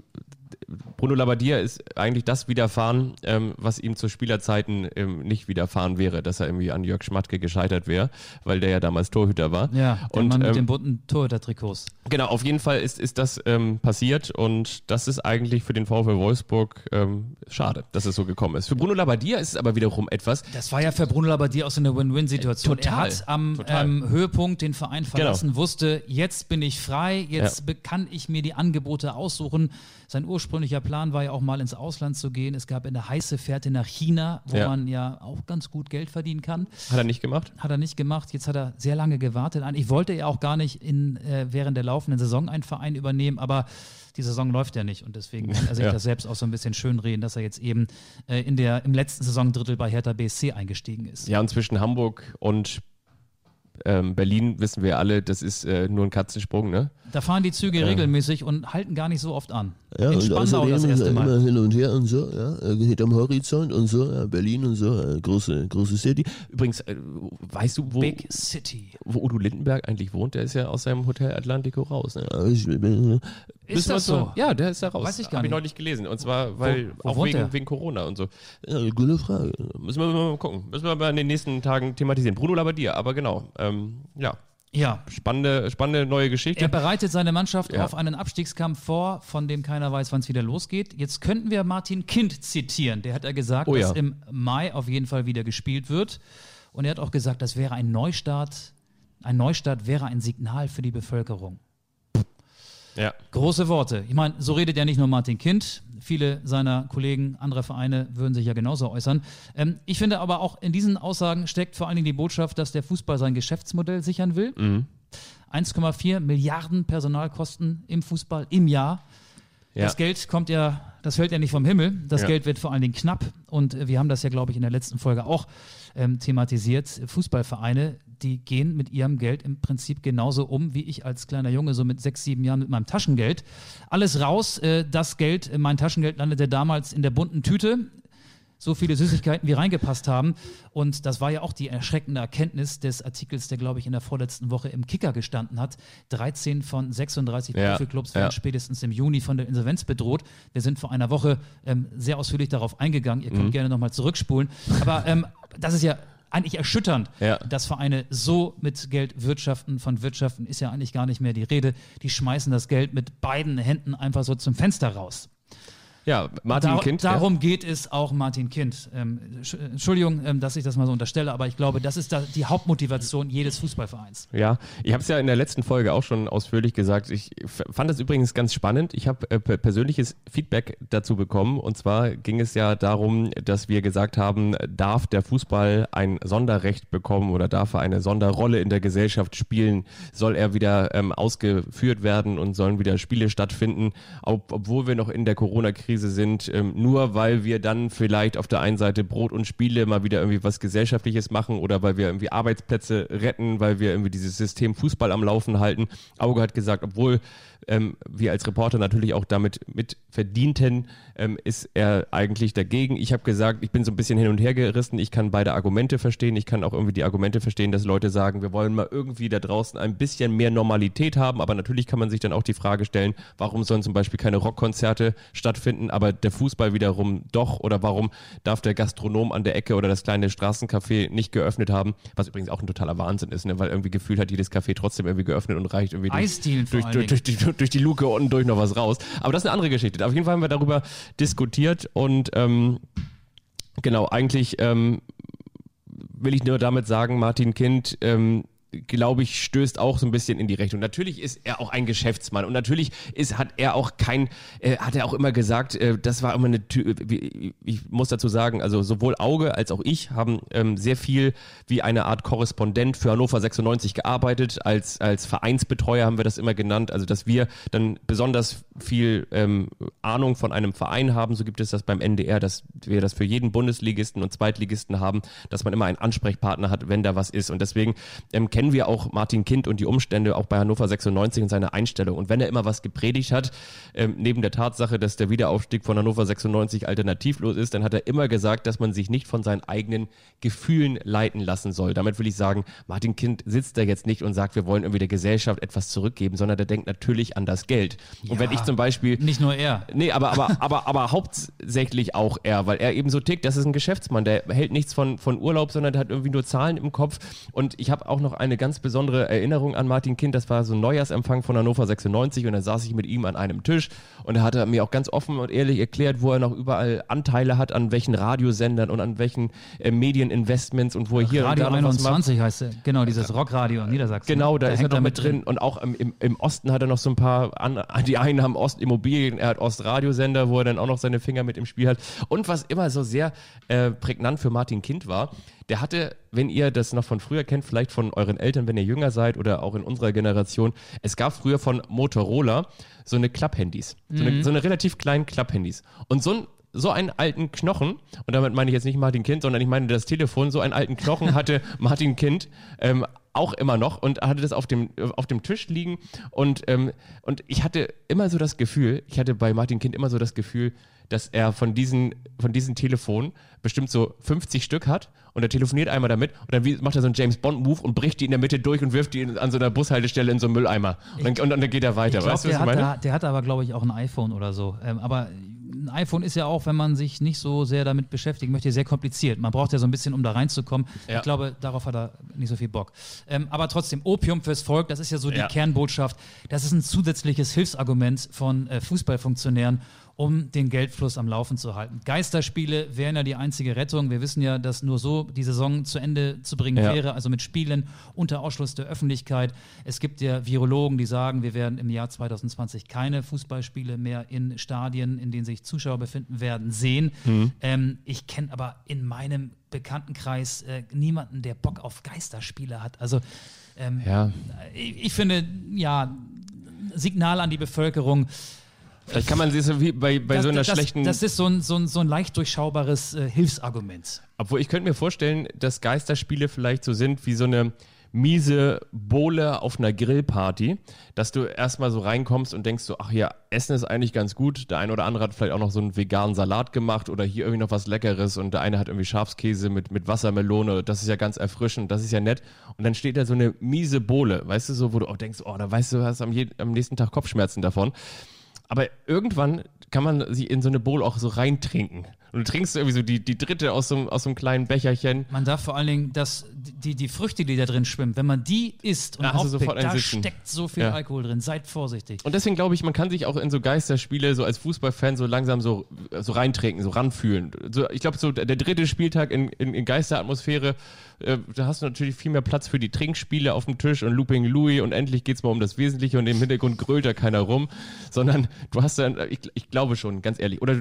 Speaker 3: Bruno Labbadia ist eigentlich das widerfahren, ähm, was ihm zu Spielerzeiten ähm, nicht widerfahren wäre, dass er irgendwie an Jörg Schmatke gescheitert wäre, weil der ja damals Torhüter war.
Speaker 2: ja, der
Speaker 3: und
Speaker 2: Mann mit
Speaker 3: ähm,
Speaker 2: den bunten Torhüter-Trikots.
Speaker 3: Genau, auf jeden Fall ist, ist das ähm, passiert und das ist eigentlich für den VfL Wolfsburg ähm, schade, dass es so gekommen ist. Für Bruno Labbadia ist es aber wiederum etwas,
Speaker 2: Das war ja für Bruno Labbadia auch so eine Win-Win-Situation.
Speaker 3: Äh, total,
Speaker 2: er hat am.
Speaker 3: Genau.
Speaker 2: ähm, Höhepunkt den Verein verlassen, wusste, jetzt bin ich frei, jetzt be- kann ich mir die Angebote aussuchen. Sein ursprünglicher Plan war ja auch mal ins Ausland zu gehen. Es gab eine heiße Fährte nach China, wo
Speaker 3: Ja.
Speaker 2: man ja auch ganz gut Geld verdienen kann.
Speaker 3: hat er nicht gemacht.
Speaker 2: Hat er nicht gemacht. Jetzt hat er sehr lange gewartet. Eigentlich wollte er auch gar nicht in, äh, während der laufenden Saison einen Verein übernehmen, aber die Saison läuft ja nicht und deswegen kann er sich
Speaker 3: Ja.
Speaker 2: das selbst auch so ein bisschen schönreden, dass er jetzt eben äh, in der, im letzten Saisondrittel bei Hertha BSC eingestiegen ist.
Speaker 3: Ja, und zwischen Hamburg und ähm, Berlin wissen wir alle, das ist äh, nur ein Katzensprung, ne?
Speaker 2: Da fahren die Züge regelmäßig und halten gar nicht so oft an.
Speaker 5: Ja,
Speaker 2: in
Speaker 5: und
Speaker 2: Spandau das
Speaker 5: ist
Speaker 2: erste
Speaker 5: er immer
Speaker 2: Mal.
Speaker 5: hin und her und so, ja, geht am Horizont und so, ja, Berlin und so, äh, große, große City.
Speaker 3: Übrigens, äh, weißt du, wo,
Speaker 2: Big City.
Speaker 3: wo Udo Lindenberg eigentlich wohnt? Der ist ja aus seinem Hotel Atlantico raus. Ne?
Speaker 5: Ja, ich bin,
Speaker 2: Ist
Speaker 3: Müssen wir
Speaker 2: das so?
Speaker 3: mal- Ja, der ist da raus.
Speaker 2: Weiß ich gar
Speaker 3: Hab
Speaker 2: nicht.
Speaker 3: ich neulich gelesen. Und zwar, weil
Speaker 2: wo
Speaker 3: auch
Speaker 2: wohnt
Speaker 3: wegen, wegen Corona und so.
Speaker 5: ja, gute Frage.
Speaker 3: Müssen wir mal gucken. Müssen wir mal in den nächsten Tagen thematisieren. Bruno Labbadia, aber genau. Ähm, ja,
Speaker 2: Ja.
Speaker 3: spannende, spannende neue Geschichte.
Speaker 2: Er bereitet seine Mannschaft
Speaker 3: Ja.
Speaker 2: auf einen Abstiegskampf vor, von dem keiner weiß, wann es wieder losgeht. Jetzt könnten wir Martin Kind zitieren. Der hat ja gesagt,
Speaker 3: Oh ja.
Speaker 2: dass im Mai auf jeden Fall wieder gespielt wird. Und er hat auch gesagt, das wäre ein Neustart. Ein Neustart wäre ein Signal für die Bevölkerung.
Speaker 3: ja.
Speaker 2: Große Worte. Ich meine, so redet ja nicht nur Martin Kind. Viele seiner Kollegen anderer Vereine würden sich ja genauso äußern. Ähm, ich finde aber auch in diesen Aussagen steckt vor allen Dingen die Botschaft, dass der Fußball sein Geschäftsmodell sichern will. 1,4 Milliarden Personalkosten im Fußball im Jahr.
Speaker 3: Ja.
Speaker 2: Das Geld kommt ja, das fällt ja nicht vom Himmel. Das
Speaker 3: Ja.
Speaker 2: Geld wird vor allen Dingen knapp. Und wir haben das ja, glaube ich, in der letzten Folge auch ähm, thematisiert. Fußballvereine, die gehen mit ihrem Geld im Prinzip genauso um, wie ich als kleiner Junge, so mit sechs, sieben Jahren mit meinem Taschengeld. Alles raus. Äh, das Geld, äh, mein Taschengeld landete damals in der bunten Tüte. so viele Süßigkeiten wie reingepasst haben. Und das war ja auch die erschreckende Erkenntnis des Artikels, der, glaube ich, in der vorletzten Woche im Kicker gestanden hat. 13 von 36
Speaker 3: Ja,
Speaker 2: Profiklubs werden
Speaker 3: ja.
Speaker 2: spätestens im Juni von der Insolvenz bedroht. Wir sind vor einer Woche ähm, sehr ausführlich darauf eingegangen. Ihr könnt
Speaker 3: Mhm.
Speaker 2: gerne nochmal zurückspulen. Aber ähm, das ist ja eigentlich erschütternd,
Speaker 3: Ja.
Speaker 2: dass Vereine so mit Geld wirtschaften. Von Wirtschaften ist ja eigentlich gar nicht mehr die Rede. Die schmeißen das Geld mit beiden Händen einfach so zum Fenster raus.
Speaker 3: Ja, Martin
Speaker 2: Dar-
Speaker 3: Kind.
Speaker 2: Darum geht es auch Martin Kind. Ähm, Sch- Entschuldigung, ähm, dass ich das mal so unterstelle, aber ich glaube, das ist da die Hauptmotivation jedes Fußballvereins.
Speaker 3: Ja, ja ich habe es ja in der letzten Folge auch schon ausführlich gesagt. Ich fand das übrigens ganz spannend. Ich habe äh, per- persönliches Feedback dazu bekommen. Und zwar ging es ja darum, dass wir gesagt haben, darf der Fußball ein Sonderrecht bekommen oder darf er eine Sonderrolle in der Gesellschaft spielen? Soll er wieder ähm, ausgeführt werden und sollen wieder Spiele stattfinden, ob, obwohl wir noch in der Corona-Krise sind, ähm, nur weil wir dann vielleicht auf der einen Seite Brot und Spiele mal wieder irgendwie was Gesellschaftliches machen oder weil wir irgendwie Arbeitsplätze retten, weil wir irgendwie dieses System Fußball am Laufen halten. Auge hat gesagt, obwohl ähm, wir als Reporter natürlich auch damit mit verdienten, ähm, ist er eigentlich dagegen. Ich habe gesagt, ich bin so ein bisschen hin und her gerissen. Ich kann beide Argumente verstehen. Ich kann auch irgendwie die Argumente verstehen, dass Leute sagen, wir wollen mal irgendwie da draußen ein bisschen mehr Normalität haben. Aber natürlich kann man sich dann auch die Frage stellen, warum sollen zum Beispiel keine Rockkonzerte stattfinden, aber der Fußball wiederum doch? Oder warum darf der Gastronom an der Ecke oder das kleine Straßencafé nicht geöffnet haben? Was übrigens auch ein totaler Wahnsinn ist, ne? weil irgendwie gefühlt hat jedes Café trotzdem irgendwie geöffnet und reicht irgendwie durch- durch, durch, durch, die, durch die Luke unten durch noch was raus. Aber das ist eine andere Geschichte. Auf jeden Fall haben wir darüber diskutiert und ähm, genau, eigentlich ähm, will ich nur damit sagen, Martin Kind, ähm, glaube ich, stößt auch so ein bisschen in die Richtung. Natürlich ist er auch ein Geschäftsmann und natürlich ist, hat er auch kein, äh, hat er auch immer gesagt, äh, das war immer eine, Tü- wie- ich muss dazu sagen, also sowohl Auge als auch ich haben ähm, sehr viel wie eine Art Korrespondent für Hannover 96 gearbeitet. Als, als Vereinsbetreuer haben wir das immer genannt, also dass wir dann besonders viel ähm, Ahnung von einem Verein haben. So gibt es das beim NDR, dass wir das für jeden Bundesligisten und Zweitligisten haben, dass man immer einen Ansprechpartner hat, wenn da was ist. Und deswegen ähm, kennen wir auch Martin Kind und die Umstände auch bei Hannover 96 und seine Einstellung. Und wenn er immer was gepredigt hat, ähm, neben der Tatsache, dass der Wiederaufstieg von Hannover 96 alternativlos ist, dann hat er immer gesagt, dass man sich nicht von seinen eigenen Gefühlen leiten lassen soll. Damit will ich sagen, Martin Kind sitzt da jetzt nicht und sagt, wir wollen irgendwie der Gesellschaft etwas zurückgeben, sondern der denkt natürlich an das Geld. und wenn ich zum Beispiel
Speaker 2: Nicht nur er.
Speaker 3: Nee, aber, aber, aber, aber hauptsächlich auch er, weil er eben so tickt, das ist ein Geschäftsmann, der hält nichts von, von Urlaub, sondern der hat irgendwie nur Zahlen im Kopf. Und ich habe auch noch eine ganz besondere Erinnerung an Martin Kind, das war so ein Neujahrsempfang von Hannover 96 und da saß ich mit ihm an einem Tisch und da hat er mir auch ganz offen und ehrlich erklärt, wo er noch überall Anteile hat, an welchen Radiosendern und an welchen äh, Medieninvestments und wo er hier
Speaker 2: Radio
Speaker 3: und da noch was macht.
Speaker 2: 21 heißt er. Genau, dieses Rockradio in Niedersachsen.
Speaker 3: Genau, da, ist er noch mit drin. Und auch im, im, im Osten hat er noch so ein paar, an, die einen haben Ostimmobilien, er hat Ostradiosender, wo er dann auch noch seine Finger mit im Spiel hat. Und was immer so sehr äh, prägnant für Martin Kind war, der hatte, wenn ihr das noch von früher kennt, vielleicht von euren Eltern, wenn ihr jünger seid oder auch in unserer Generation, es gab früher von Motorola so eine Klapphandys. So, eine, so eine relativ kleinen Klapphandys. Und so ein so einen alten Knochen, und damit meine ich jetzt nicht Martin Kind, sondern ich meine das Telefon, so einen alten Knochen hatte Martin Kind ähm, auch immer noch und hatte das auf dem, auf dem Tisch liegen und, ähm, und ich hatte immer so das Gefühl, ich hatte bei Martin Kind immer so das Gefühl, dass er von diesen, von diesen Telefonen bestimmt so 50 Stück hat und er telefoniert einmal damit und dann macht er so einen James Bond Move und bricht die in der Mitte durch und wirft die an so einer Bushaltestelle in so einen Mülleimer und dann, und dann geht er weiter.
Speaker 2: Ich glaub,
Speaker 3: weißt du, was
Speaker 2: der,
Speaker 3: ich meine?
Speaker 2: hat, der hat aber, glaube ich, auch ein iPhone oder so. Ähm, aber ein iPhone ist ja auch, wenn man sich nicht so sehr damit beschäftigen möchte, sehr kompliziert. Man braucht ja so ein bisschen, um da reinzukommen.
Speaker 3: Ja.
Speaker 2: Ich glaube, darauf hat er nicht so viel Bock. Ähm, aber trotzdem, Opium fürs Volk, das ist ja so die
Speaker 3: Ja.
Speaker 2: Kernbotschaft. Das ist ein zusätzliches Hilfsargument von äh, Fußballfunktionären, um den Geldfluss am Laufen zu halten. Geisterspiele wären ja die einzige Rettung. Wir wissen ja, dass nur so die Saison zu Ende zu bringen
Speaker 3: Ja.
Speaker 2: wäre, also mit Spielen unter Ausschluss der Öffentlichkeit. Es gibt ja Virologen, die sagen, wir werden im Jahr 2020 keine Fußballspiele mehr in Stadien, in denen sich Zuschauer befinden werden, sehen. Ähm, ich kenne aber in meinem Bekanntenkreis äh, niemanden, der Bock auf Geisterspiele hat. Also ähm,
Speaker 3: Ja.
Speaker 2: ich, ich finde, ja, Signal an die Bevölkerung.
Speaker 3: Vielleicht kann man sich so wie bei, bei
Speaker 2: das,
Speaker 3: so einer
Speaker 2: das,
Speaker 3: schlechten.
Speaker 2: Das ist so ein, so ein, so ein leicht durchschaubares äh, Hilfsargument.
Speaker 3: Obwohl ich könnte mir vorstellen, dass Geisterspiele vielleicht so sind wie so eine miese Bohle auf einer Grillparty, dass du erstmal so reinkommst und denkst so, ach ja, Essen ist eigentlich ganz gut. Der eine oder andere hat vielleicht auch noch so einen veganen Salat gemacht oder hier irgendwie noch was Leckeres und der eine hat irgendwie Schafskäse mit, mit Wassermelone. Das ist ja ganz erfrischend, das ist ja nett. Und dann steht da so eine miese Bohle, weißt du, so, wo du auch denkst, oh, da weißt du, du hast am, am nächsten Tag Kopfschmerzen davon. Aber irgendwann kann man sie in so eine Bowl auch so reintrinken. Und du trinkst irgendwie so die, die dritte aus so, einem- aus so einem kleinen Becherchen.
Speaker 2: Man darf vor allen Dingen, dass die, die Früchte, die da drin schwimmen, wenn man die isst und
Speaker 3: Da sofort
Speaker 2: aufpickt,
Speaker 3: einen
Speaker 2: da
Speaker 3: Sitzen.
Speaker 2: steckt so viel
Speaker 3: Ja.
Speaker 2: Alkohol drin. Seid vorsichtig.
Speaker 3: Und deswegen glaube ich, man kann sich auch in so Geisterspiele so als Fußballfan so langsam so, so reintrinken, so ranfühlen. So, ich glaube, so der dritte Spieltag in, in, in Geisteratmosphäre, äh, da hast du natürlich viel mehr Platz für die Trinkspiele auf dem Tisch und Looping Louis und endlich geht's mal um das Wesentliche und im Hintergrund grölt da keiner rum, sondern du hast dann, ich, ich glaube schon, ganz ehrlich. Oder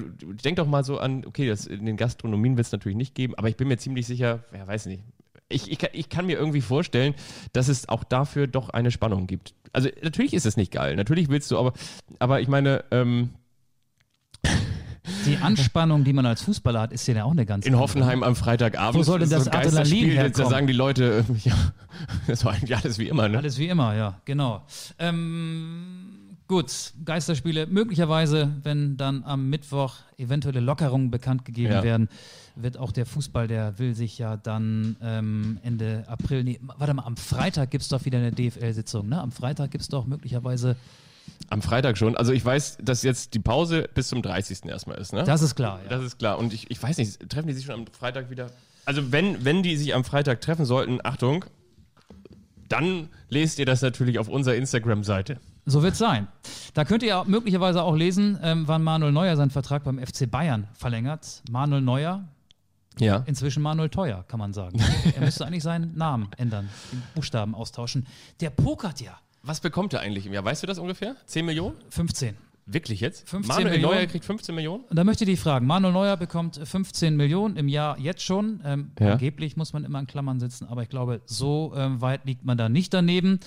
Speaker 3: denk doch mal so an, okay, das in den Gastronomien wird es natürlich nicht geben, aber ich bin mir ziemlich sicher, ja, weiß nicht, ich, ich, kann- ich kann mir irgendwie vorstellen, dass es auch dafür doch eine Spannung gibt. Also natürlich ist es nicht geil, natürlich willst du, aber, aber ich meine, ähm,
Speaker 2: Die Anspannung, die man als Fußballer hat, ist ja auch eine ganz
Speaker 3: in
Speaker 2: andere.
Speaker 3: Hoffenheim am Freitagabend
Speaker 2: Wo soll denn das
Speaker 3: so
Speaker 2: Adrenalin
Speaker 3: Geisterspiel, Da
Speaker 2: herkommen?
Speaker 3: sagen die Leute, ja, das war eigentlich alles wie immer, ne?
Speaker 2: Alles wie immer, ja, genau. Ähm, gut, Geisterspiele. Möglicherweise, wenn dann am Mittwoch eventuelle Lockerungen bekannt gegeben
Speaker 3: Ja.
Speaker 2: werden, wird auch der Fußball, der will sich ja dann ähm, Ende April, nee, warte mal, am Freitag gibt es doch wieder eine DFL-Sitzung, ne? Am Freitag gibt es doch möglicherweise,
Speaker 3: Am Freitag schon. Also ich weiß, dass jetzt die Pause bis zum 30. erstmal ist, ne?
Speaker 2: das ist klar, ja.
Speaker 3: Das ist klar. Und ich, ich weiß nicht, treffen die sich schon am Freitag wieder? Also wenn, wenn die sich am Freitag treffen sollten, Achtung, dann lest ihr das natürlich auf unserer Instagram-Seite.
Speaker 2: So wird es sein. Da könnt ihr auch möglicherweise auch lesen, ähm, wann Manuel Neuer seinen Vertrag beim FC Bayern verlängert. Manuel Neuer,
Speaker 3: Ja.
Speaker 2: inzwischen Manuel Teuer, kann man sagen. er müsste eigentlich seinen Namen ändern, den Buchstaben austauschen. Der pokert ja.
Speaker 3: Was bekommt er eigentlich im Jahr? Weißt du das ungefähr? 10 Millionen?
Speaker 2: 15.
Speaker 3: Wirklich jetzt?
Speaker 2: 15
Speaker 3: Manuel
Speaker 2: Millionen.
Speaker 3: Neuer kriegt 15 Millionen?
Speaker 2: Und da möchte ich dich fragen, Manuel Neuer bekommt 15 Millionen im Jahr jetzt schon. Ähm,
Speaker 3: Ja.
Speaker 2: Angeblich muss man immer in Klammern sitzen, aber ich glaube, so ähm, weit liegt man da nicht daneben.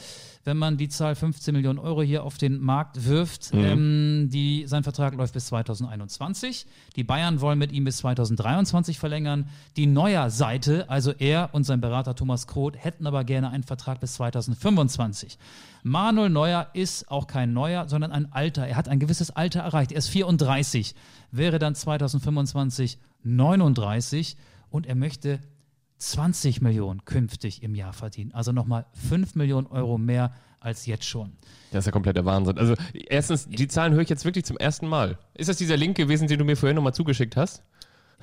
Speaker 2: Wenn man die Zahl 15 Millionen Euro hier auf den Markt wirft,
Speaker 3: Mhm.
Speaker 2: ähm, die, sein Vertrag läuft bis 2021. Die Bayern wollen mit ihm bis 2023 verlängern. Die Neuer-Seite, also er und sein Berater Thomas Kroth, hätten aber gerne einen Vertrag bis 2025. Manuel Neuer ist auch kein Neuer, sondern ein Alter. Er hat ein gewisses Alter erreicht. Er ist 34, wäre dann 2025 39 und er möchte 20 Millionen künftig im Jahr verdienen. Also nochmal 5 Millionen Euro mehr als jetzt schon.
Speaker 3: Das ist ja komplett der Wahnsinn. Also erstens, die Zahlen höre ich jetzt wirklich zum ersten Mal. Ist das dieser Link gewesen, den du mir vorhin nochmal zugeschickt hast?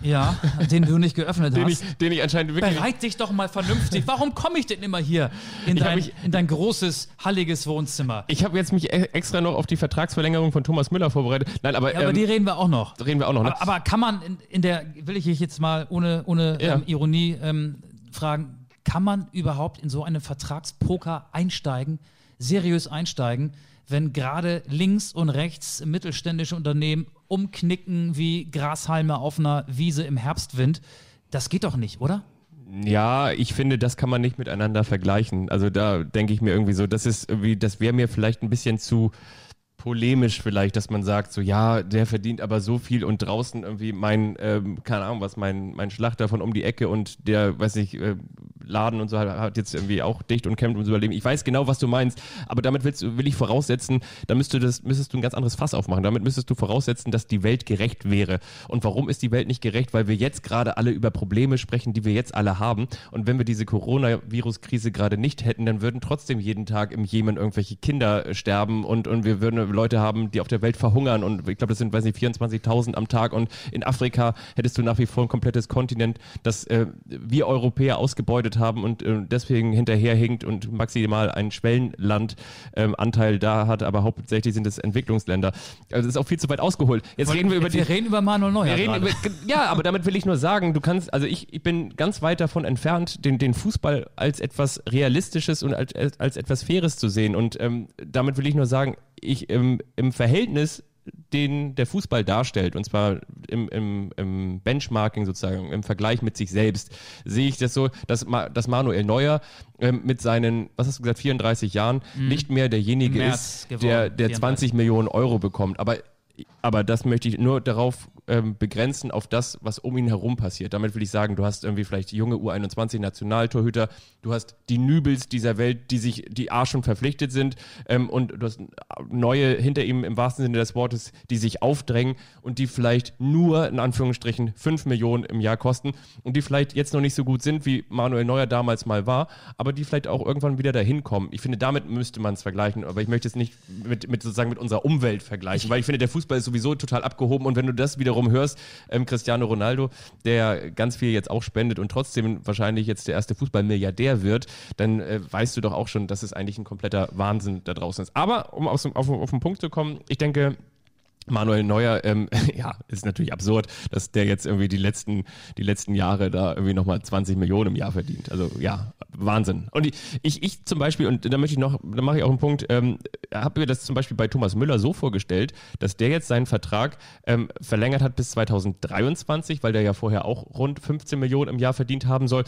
Speaker 2: Ja, den du nicht geöffnet
Speaker 3: Den ich,
Speaker 2: hast.
Speaker 3: den ich anscheinend wirklich...
Speaker 2: Bereit dich doch mal vernünftig. Warum komme ich denn immer hier in
Speaker 3: Ich
Speaker 2: dein,
Speaker 3: mich-
Speaker 2: in dein großes, halliges Wohnzimmer?
Speaker 3: Ich habe jetzt mich e- extra noch auf die Vertragsverlängerung von Thomas Müller vorbereitet. Nein, aber,
Speaker 2: Ja, aber
Speaker 3: ähm,
Speaker 2: die reden wir auch noch.
Speaker 3: reden wir auch noch. Ne?
Speaker 2: Aber, aber kann man in, in der, will ich dich jetzt mal ohne, ohne
Speaker 3: Ja.
Speaker 2: ähm, Ironie ähm, fragen, kann man überhaupt in so einen Vertragspoker einsteigen, seriös einsteigen, wenn gerade links und rechts mittelständische Unternehmen umknicken wie Grashalme auf einer Wiese im Herbstwind? Das geht doch nicht, oder?
Speaker 3: Ja, ich finde, das kann man nicht miteinander vergleichen. Also da denke ich mir irgendwie so, das ist irgendwie, das wäre mir vielleicht ein bisschen zu polemisch vielleicht, dass man sagt, so ja, der verdient aber so viel und draußen irgendwie mein, ähm, keine Ahnung was, mein, mein Schlachter von um die Ecke und der, weiß ich, äh, Laden und so hat, hat jetzt irgendwie auch dicht und kämpft ums Überleben. Ich weiß genau, was du meinst, aber damit willst, du- will ich voraussetzen, da müsste das, müsstest du ein ganz anderes Fass aufmachen. Damit müsstest du voraussetzen, dass die Welt gerecht wäre. Und warum ist die Welt nicht gerecht? Weil wir jetzt gerade alle über Probleme sprechen, die wir jetzt alle haben. Und wenn wir diese Coronavirus-Krise gerade nicht hätten, dann würden trotzdem jeden Tag im Jemen irgendwelche Kinder äh, sterben und, und wir würden Leute haben, die auf der Welt verhungern. Und ich glaube, das sind, weiß nicht, 24.000 am Tag. Und in Afrika hättest du nach wie vor ein komplettes Kontinent, das äh, wir Europäer ausgebeutet haben und äh, deswegen hinterherhinkt und maximal einen Schwellenland-Anteil da hat, aber hauptsächlich sind es Entwicklungsländer. Also das ist auch viel zu weit ausgeholt. Jetzt reden wir über die,
Speaker 2: wir reden über Manuel Neuer.
Speaker 3: über, ja, aber damit will ich nur sagen, du kannst, also ich, ich bin ganz weit davon entfernt, den, den Fußball als etwas Realistisches und als, als, etwas Faires zu sehen. Und ähm, damit will ich nur sagen, ich ähm, im Verhältnis, den der Fußball darstellt, und zwar im, im, im Benchmarking sozusagen, im Vergleich mit sich selbst, sehe ich das so, dass, Ma, dass Manuel Neuer ähm, mit seinen, was hast du gesagt, 34 Jahren nicht mehr derjenige
Speaker 2: Im
Speaker 3: ist,
Speaker 2: geworden,
Speaker 3: der, der
Speaker 2: 34.
Speaker 3: 20 Millionen Euro bekommt. Aber aber das möchte ich nur darauf ähm, begrenzen, auf das, was um ihn herum passiert. Damit will ich sagen, du hast irgendwie vielleicht junge U21-Nationaltorhüter, du hast die Nübels dieser Welt, die sich, die A schon verpflichtet sind ähm, und du hast neue hinter ihm im wahrsten Sinne des Wortes, die sich aufdrängen und die vielleicht nur, in Anführungsstrichen, 5 Millionen im Jahr kosten und die vielleicht jetzt noch nicht so gut sind, wie Manuel Neuer damals mal war, aber die vielleicht auch irgendwann wieder dahin kommen. Ich finde, damit müsste man es vergleichen, aber ich möchte es nicht mit, mit sozusagen mit unserer Umwelt vergleichen, weil ich finde, der Fußball ist sowieso total abgehoben und wenn du das wiederum hörst, ähm, Cristiano Ronaldo, der ganz viel jetzt auch spendet und trotzdem wahrscheinlich jetzt der erste Fußballmilliardär wird, dann äh, weißt du doch auch schon, dass es eigentlich ein kompletter Wahnsinn da draußen ist. Aber um auf, auf, auf den Punkt zu kommen, ich denke, Manuel Neuer, ähm, ja, ist natürlich absurd, dass der jetzt irgendwie die letzten, die letzten Jahre da irgendwie nochmal 20 Millionen im Jahr verdient. Also ja, Wahnsinn. Und ich, ich zum Beispiel, und da möchte ich noch, da mache ich auch einen Punkt, ähm, habe mir das zum Beispiel bei Thomas Müller so vorgestellt, dass der jetzt seinen Vertrag ähm, verlängert hat bis 2023, weil der ja vorher auch rund 15 Millionen im Jahr verdient haben soll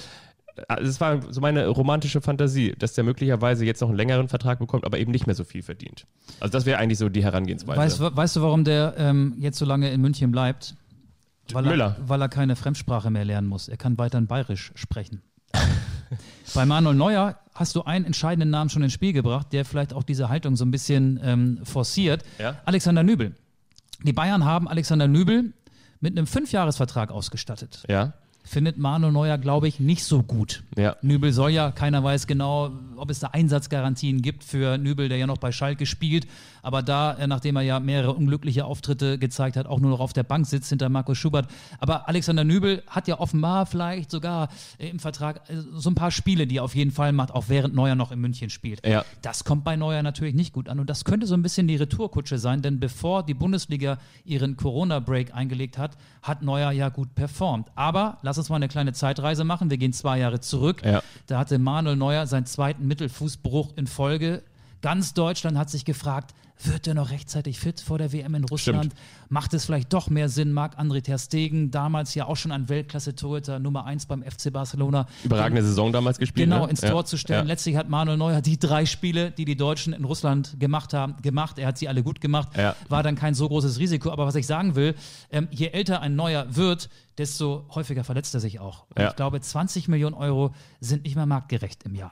Speaker 3: es war so meine romantische Fantasie, dass der möglicherweise jetzt noch einen längeren Vertrag bekommt, aber eben nicht mehr so viel verdient. Also das wäre eigentlich so die Herangehensweise.
Speaker 2: Weißt, weißt du, warum der ähm, jetzt so lange in München bleibt? Weil
Speaker 3: Müller.
Speaker 2: Er, weil er keine Fremdsprache mehr lernen muss. Er kann weiterhin bayerisch sprechen. Bei Manuel Neuer hast du einen entscheidenden Namen schon ins Spiel gebracht, der vielleicht auch diese Haltung so ein bisschen ähm, forciert.
Speaker 3: Ja?
Speaker 2: Alexander Nübel. Die Bayern haben Alexander Nübel mit einem Fünfjahresvertrag ausgestattet
Speaker 3: Ja,
Speaker 2: findet Manuel Neuer, glaube ich, nicht so gut.
Speaker 3: Ja.
Speaker 2: Nübel soll ja, keiner weiß genau, ob es da Einsatzgarantien gibt für Nübel, der ja noch bei Schalke spielt. Aber da, äh, nachdem er ja mehrere unglückliche Auftritte gezeigt hat, auch nur noch auf der Bank sitzt hinter Markus Schubert. Aber Alexander Nübel hat ja offenbar vielleicht sogar äh, im Vertrag äh, so ein paar Spiele, die er auf jeden Fall macht, auch während Neuer noch in München spielt.
Speaker 3: Ja.
Speaker 2: Das kommt bei Neuer natürlich nicht gut an. Und das könnte so ein bisschen die Retourkutsche sein, denn bevor die Bundesliga ihren Corona-Break eingelegt hat, hat Neuer ja gut performt. Aber lass uns mal eine kleine Zeitreise machen. Wir gehen zwei Jahre zurück.
Speaker 3: Ja.
Speaker 2: Da hatte Manuel Neuer seinen zweiten Mittelfußbruch in Folge. Ganz Deutschland hat sich gefragt, wird er noch rechtzeitig fit vor der WM in Russland? Macht es vielleicht doch mehr Sinn, Marc-André Ter Stegen, damals ja auch schon ein Weltklasse-Torhüter, Nummer 1 beim FC Barcelona,
Speaker 3: überragende Saison damals gespielt.
Speaker 2: genau
Speaker 3: ne?
Speaker 2: ins
Speaker 3: ja.
Speaker 2: Tor zu stellen.
Speaker 3: Ja.
Speaker 2: Letztlich hat Manuel Neuer die drei Spiele, die die Deutschen in Russland gemacht haben, gemacht. Er hat sie alle gut gemacht.
Speaker 3: Ja.
Speaker 2: War dann kein so großes Risiko. Aber was ich sagen will, ähm, je älter ein Neuer wird, desto häufiger verletzt er sich auch. Und ich glaube, 20 Millionen Euro sind nicht mehr marktgerecht im Jahr.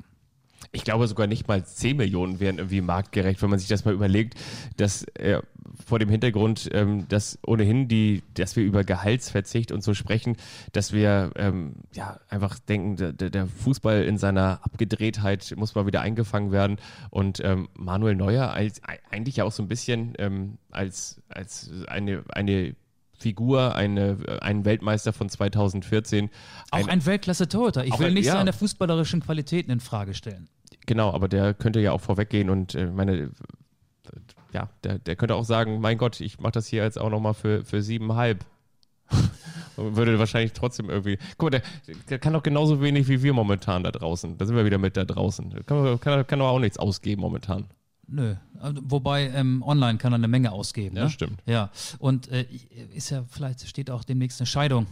Speaker 3: Ich glaube sogar nicht mal 10 Millionen wären irgendwie marktgerecht, wenn man sich das mal überlegt, dass äh, vor dem Hintergrund, ähm, dass ohnehin die, dass wir über Gehaltsverzicht und so sprechen, dass wir ähm, ja einfach denken, der, der- Fußball in seiner Abgedrehtheit muss mal wieder eingefangen werden und ähm, Manuel Neuer als eigentlich ja auch so ein bisschen ähm, als als eine eine Figur, eine, ein Weltmeister von 2014.
Speaker 2: Auch ein, Weltklasse-Torhüter. Ich will
Speaker 3: ein-
Speaker 2: nicht
Speaker 3: ja.
Speaker 2: seine fußballerischen Qualitäten in Frage stellen.
Speaker 3: Genau, aber der könnte ja auch vorweggehen und äh, meine, ja, der, der könnte auch sagen, mein Gott, ich mache das hier jetzt auch nochmal für, für siebenhalb. Würde wahrscheinlich trotzdem irgendwie. Guck mal, der, der kann doch genauso wenig wie wir momentan da draußen. Da sind wir wieder mit da draußen. Kann, kann, kann doch auch nichts ausgeben momentan.
Speaker 2: Nö. Also, Wobei ähm, online kann er eine Menge ausgeben.
Speaker 3: Ja,
Speaker 2: ne?
Speaker 3: stimmt.
Speaker 2: Ja. Und äh, ist ja, vielleicht steht auch demnächst eine Scheidung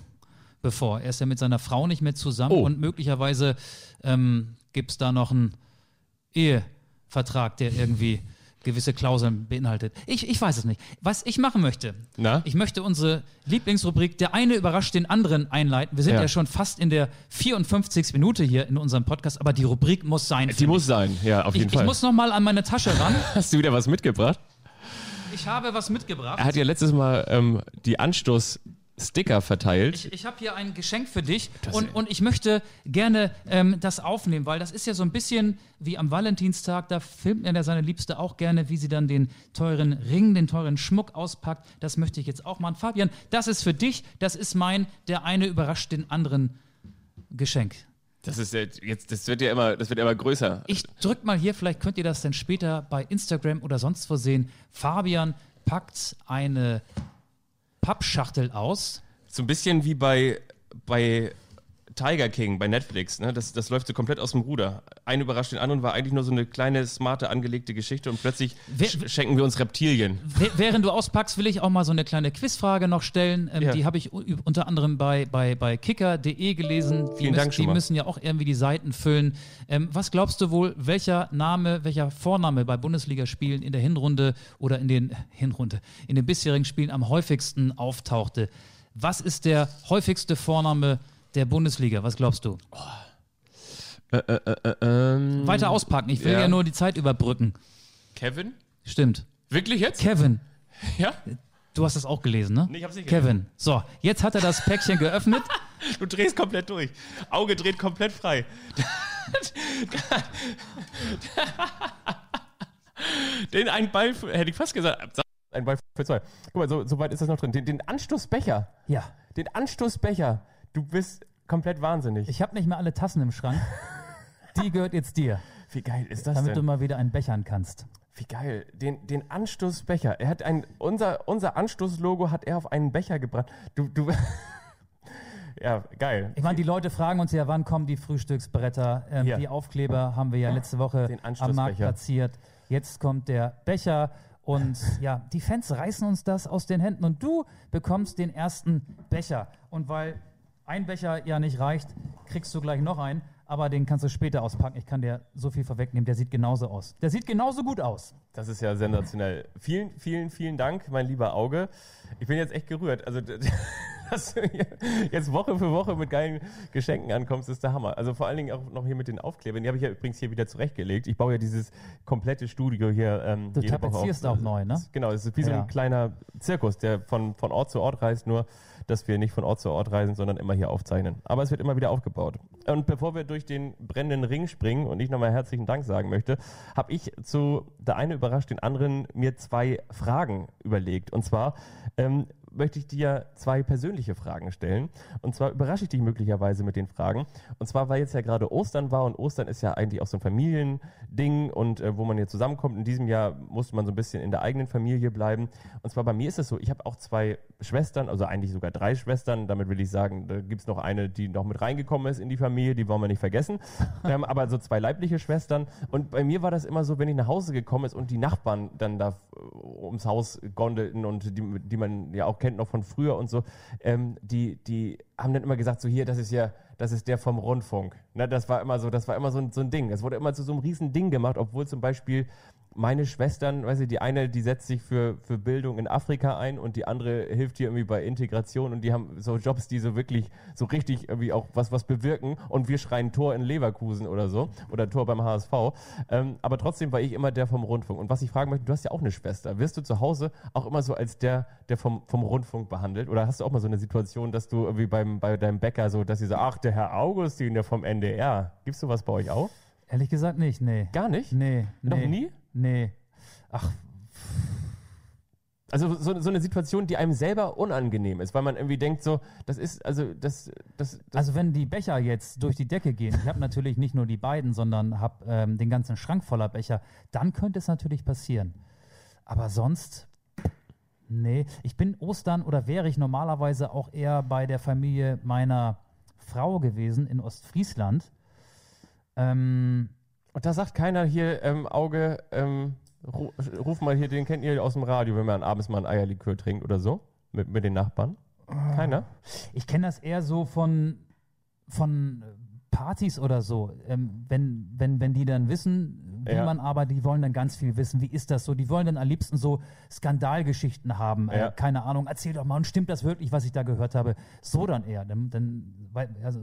Speaker 2: bevor. Er ist ja mit seiner Frau nicht mehr zusammen
Speaker 3: Oh.
Speaker 2: und möglicherweise ähm, gibt es da noch einen Ehevertrag, der irgendwie gewisse Klauseln beinhaltet. Ich, ich weiß es nicht. Was ich machen möchte,
Speaker 3: Na?
Speaker 2: ich möchte unsere Lieblingsrubrik Der eine überrascht den anderen einleiten. Wir sind ja,
Speaker 3: Ja.
Speaker 2: schon fast in der 54. Minute hier in unserem Podcast, aber die Rubrik muss sein.
Speaker 3: Die muss sein, ja, auf
Speaker 2: mich.
Speaker 3: jeden
Speaker 2: ich, ich
Speaker 3: Fall.
Speaker 2: muss noch mal an meine Tasche ran.
Speaker 3: Hast du wieder was mitgebracht?
Speaker 2: Ich habe was mitgebracht.
Speaker 3: Er hat ja letztes Mal ähm, die Anstoß-Sticker verteilt.
Speaker 2: Ich, ich habe hier ein Geschenk für dich und, und ich möchte gerne ähm, das aufnehmen, weil das ist ja so ein bisschen wie am Valentinstag, da filmt er ja seine Liebste auch gerne, wie sie dann den teuren Ring, den teuren Schmuck auspackt. Das möchte ich jetzt auch machen. Fabian, das ist für dich, das ist mein, der eine überrascht den anderen Geschenk.
Speaker 3: Das ist ja jetzt, das wird ja immer, das wird immer größer.
Speaker 2: Ich drück mal hier, vielleicht könnt ihr das dann später bei Instagram oder sonst wo sehen. Fabian packt eine Pappschachtel aus.
Speaker 3: So ein bisschen wie bei, bei Tiger King bei Netflix, ne? das, das läuft so komplett aus dem Ruder. Ein überrascht den anderen war eigentlich nur so eine kleine, smarte, angelegte Geschichte und plötzlich
Speaker 2: Wer-
Speaker 3: sch schenken wir uns Reptilien.
Speaker 2: Wäh- Während du auspackst, will ich auch mal so eine kleine Quizfrage noch stellen. Ähm,
Speaker 3: Ja.
Speaker 2: Die habe ich unter anderem bei, bei, bei kicker.de gelesen. Die,
Speaker 3: Vielen Dank schon
Speaker 2: die
Speaker 3: mal.
Speaker 2: müssen ja auch irgendwie die Seiten füllen. Ähm, was glaubst du wohl, welcher Name, welcher Vorname bei Bundesligaspielen in der Hinrunde oder in den Hinrunde, in den bisherigen Spielen am häufigsten auftauchte? Was ist der häufigste Vorname der Bundesliga? Was glaubst du?
Speaker 3: Äh, äh, äh, ähm,
Speaker 2: Weiter auspacken. Ich will ja,
Speaker 3: Ja.
Speaker 2: nur die Zeit überbrücken.
Speaker 3: Kevin?
Speaker 2: Stimmt.
Speaker 3: Wirklich jetzt?
Speaker 2: Kevin.
Speaker 3: ja?
Speaker 2: Du hast das auch gelesen, ne?
Speaker 3: Nee, ich hab's nicht
Speaker 2: Kevin. So, jetzt hat er das Päckchen geöffnet.
Speaker 3: Du drehst komplett durch. Auge dreht komplett frei. Den ein Ball, für, hätte ich fast gesagt, ein Ball für zwei. Guck mal, so, so weit ist das noch drin. Den, den Anstoßbecher.
Speaker 2: Ja.
Speaker 3: Den Anstoßbecher. Du bist komplett wahnsinnig.
Speaker 2: Ich habe nicht mehr alle Tassen im Schrank. Die gehört jetzt dir,
Speaker 3: Wie geil ist das
Speaker 2: damit du
Speaker 3: denn?
Speaker 2: mal wieder einen bechern kannst.
Speaker 3: Wie geil. Den, den Anstoßbecher. Er hat ein, unser, unser Anstoßlogo hat er auf einen Becher gebrannt. Du, du. ja, geil.
Speaker 2: Ich meine, die Leute fragen uns ja, wann kommen die Frühstücksbretter? Ähm. Die Aufkleber haben wir ja letzte Woche am. Markt platziert. Jetzt kommt der Becher und ja, die Fans reißen uns das aus den Händen und du bekommst den ersten Becher. Und weil ein Becher ja nicht reicht, kriegst du gleich noch einen, aber den kannst du später auspacken. Ich kann dir so viel vorwegnehmen, der sieht genauso aus. Der sieht genauso gut aus.
Speaker 3: Das ist ja sensationell. Vielen, vielen, vielen Dank, mein lieber Auge. Ich bin jetzt echt gerührt. Also, dass du jetzt Woche für Woche mit geilen Geschenken ankommst, ist der Hammer. Also vor allen Dingen auch noch hier mit den Aufklebern. Die habe ich ja übrigens hier wieder zurechtgelegt. Ich baue ja dieses komplette Studio hier. Ähm,
Speaker 2: Du tapezierst auch neu, ne?
Speaker 3: Genau, es ist wie so
Speaker 2: Ja.
Speaker 3: ein kleiner Zirkus, der von, von Ort zu Ort reist, nur dass wir nicht von Ort zu Ort reisen, sondern immer hier aufzeichnen. Aber es wird immer wieder aufgebaut. Und bevor wir durch den brennenden Ring springen und ich nochmal herzlichen Dank sagen möchte, habe ich zu der eine überrascht den anderen mir zwei Fragen überlegt. Und zwar ähm, möchte ich dir zwei persönliche Fragen stellen. Und zwar überrasche ich dich möglicherweise mit den Fragen. Und zwar, weil jetzt ja gerade Ostern war und Ostern ist ja eigentlich auch so ein Familiending und äh, wo man hier zusammenkommt. In diesem Jahr musste man so ein bisschen in der eigenen Familie bleiben. Und zwar bei mir ist es so, ich habe auch zwei Schwestern, also eigentlich sogar drei Schwestern. Damit will ich sagen, da gibt es noch eine, die noch mit reingekommen ist in die Familie, die wollen wir nicht vergessen. ähm, aber so zwei leibliche Schwestern. Und bei mir war das immer so, wenn ich nach Hause gekommen ist und die Nachbarn dann da äh, ums Haus gondelten und die, die man ja auch kennt noch von früher und so, ähm, die, die haben dann immer gesagt, so hier, das ist ja, das ist der vom Rundfunk. Ne, das war immer so, das war immer so ein, so ein Ding. Es wurde immer zu so einem riesen Ding gemacht, obwohl zum Beispiel meine Schwestern, weiß ich, die eine, die setzt sich für, für Bildung in Afrika ein und die andere hilft hier irgendwie bei Integration und die haben so Jobs, die so wirklich, so richtig irgendwie auch was, was bewirken und wir schreien Tor in Leverkusen oder so oder Tor beim HSV. Ähm, aber trotzdem war ich immer der vom Rundfunk. Und was ich fragen möchte, du hast ja auch eine Schwester. Wirst du zu Hause auch immer so als der, der vom, vom Rundfunk behandelt? Oder hast du auch mal so eine Situation, dass du irgendwie beim, bei deinem Bäcker so, dass sie so, ach, der Herr Augustin, der vom NDR. Gibt's sowas bei euch auch?
Speaker 2: Ehrlich gesagt nicht, nee.
Speaker 3: Gar nicht?
Speaker 2: Nee.
Speaker 3: Noch
Speaker 2: nee.
Speaker 3: nie?
Speaker 2: Nee. Ach,
Speaker 3: Also so, so eine Situation, die einem selber unangenehm ist, weil man irgendwie denkt so, das ist, also das, das, das
Speaker 2: Also wenn die Becher jetzt durch die Decke gehen, ich habe natürlich nicht nur die beiden, sondern habe ähm, den ganzen Schrank voller Becher, dann könnte es natürlich passieren. Aber sonst, nee, ich bin Ostern oder wäre ich normalerweise auch eher bei der Familie meiner Frau gewesen in Ostfriesland. Ähm,
Speaker 3: Und da sagt keiner hier, ähm, Auge, ähm, ru, ruf mal hier, den kennt ihr aus dem Radio, wenn man abends mal ein Eierlikör trinkt oder so, mit, mit den Nachbarn. Keiner?
Speaker 2: Ich kenne das eher so von, von Partys oder so. Ähm, wenn, wenn, wenn die dann wissen, wie
Speaker 3: Ja.
Speaker 2: man aber, die wollen dann ganz viel wissen, wie ist das so? Die wollen dann am liebsten so Skandalgeschichten haben. Äh,
Speaker 3: Ja.
Speaker 2: keine Ahnung, erzähl doch mal, und stimmt das wirklich, was ich da gehört habe? So dann eher. Dann, dann, also,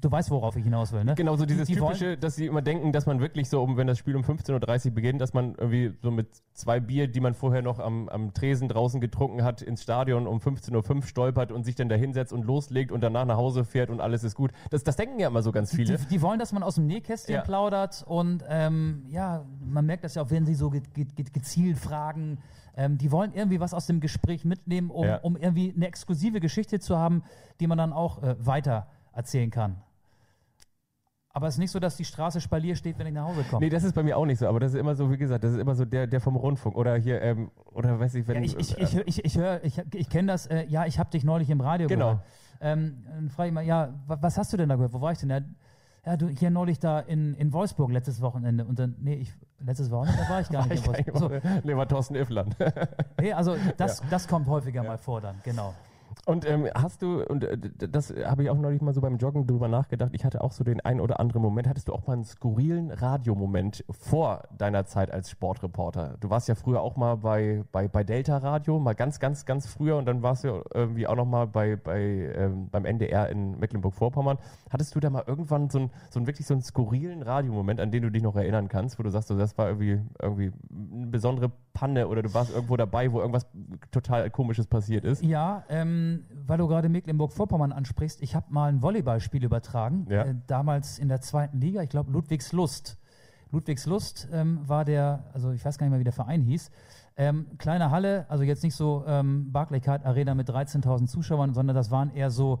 Speaker 2: du weißt, worauf ich hinaus will, ne?
Speaker 3: Genau, so dieses
Speaker 2: die, die
Speaker 3: typische, dass sie immer denken, dass man wirklich so, um, wenn das Spiel um 15.30 Uhr beginnt, dass man irgendwie so mit zwei Bier, die man vorher noch am, am Tresen draußen getrunken hat, ins Stadion um 15.05 Uhr stolpert und sich dann da hinsetzt und loslegt und danach nach Hause fährt und alles ist gut. Das, das denken ja immer so ganz viele.
Speaker 2: Die, die wollen, dass man aus dem Nähkästchen
Speaker 3: Ja.
Speaker 2: plaudert und ähm, ja, man merkt das ja auch, wenn sie so ge ge ge gezielt fragen. Ähm, die wollen irgendwie was aus dem Gespräch mitnehmen, um,
Speaker 3: Ja.
Speaker 2: um irgendwie eine exklusive Geschichte zu haben, die man dann auch äh, weiter erzählen kann. Aber es ist nicht so, dass die Straße Spalier steht, wenn ich nach Hause komme.
Speaker 3: Nee, das ist bei mir auch nicht so, aber das ist immer so, wie gesagt, das ist immer so der, der vom Rundfunk oder hier, ähm, oder weiß ich, wenn.
Speaker 2: Ja, ich ich, ich, ich, ich höre, ich, ich kenne das, äh, ja, ich habe dich neulich im Radio
Speaker 3: Genau.
Speaker 2: gehört. Ähm, dann frage ich mal, ja, wa- was hast du denn da gehört? Wo war ich denn? Ja, ja du, hier neulich da in, in Wolfsburg letztes Wochenende. Und dann, nee, ich, letztes Wochenende, da war ich gar nicht in Wolfsburg. So,
Speaker 3: Thorsten Iffland.
Speaker 2: nee, also das, das kommt häufiger mal vor dann, genau.
Speaker 3: Und ähm, hast du, und äh, das habe ich auch neulich mal so beim Joggen drüber nachgedacht, ich hatte auch so den einen oder anderen Moment, hattest du auch mal einen skurrilen Radiomoment vor deiner Zeit als Sportreporter? Du warst ja früher auch mal bei, bei, bei Delta Radio, mal ganz, ganz, ganz früher und dann warst du irgendwie auch noch mal bei, bei, ähm, beim NDR in Mecklenburg-Vorpommern. Hattest du da mal irgendwann so, ein, so einen wirklich so einen skurrilen Radiomoment, an den du dich noch erinnern kannst, wo du sagst, so, das war irgendwie, irgendwie eine besondere Panne oder du warst irgendwo dabei, wo irgendwas total komisches passiert ist?
Speaker 2: Ja, ähm, weil du gerade Mecklenburg-Vorpommern ansprichst, ich habe mal ein Volleyballspiel übertragen,
Speaker 3: Ja.
Speaker 2: äh, damals in der zweiten Liga, ich glaube Ludwigslust. Ludwigslust ähm, war der, also ich weiß gar nicht mehr, wie der Verein hieß. Ähm, kleine Halle, also jetzt nicht so ähm, Barclaycard Arena mit 13.000 Zuschauern, sondern das waren eher so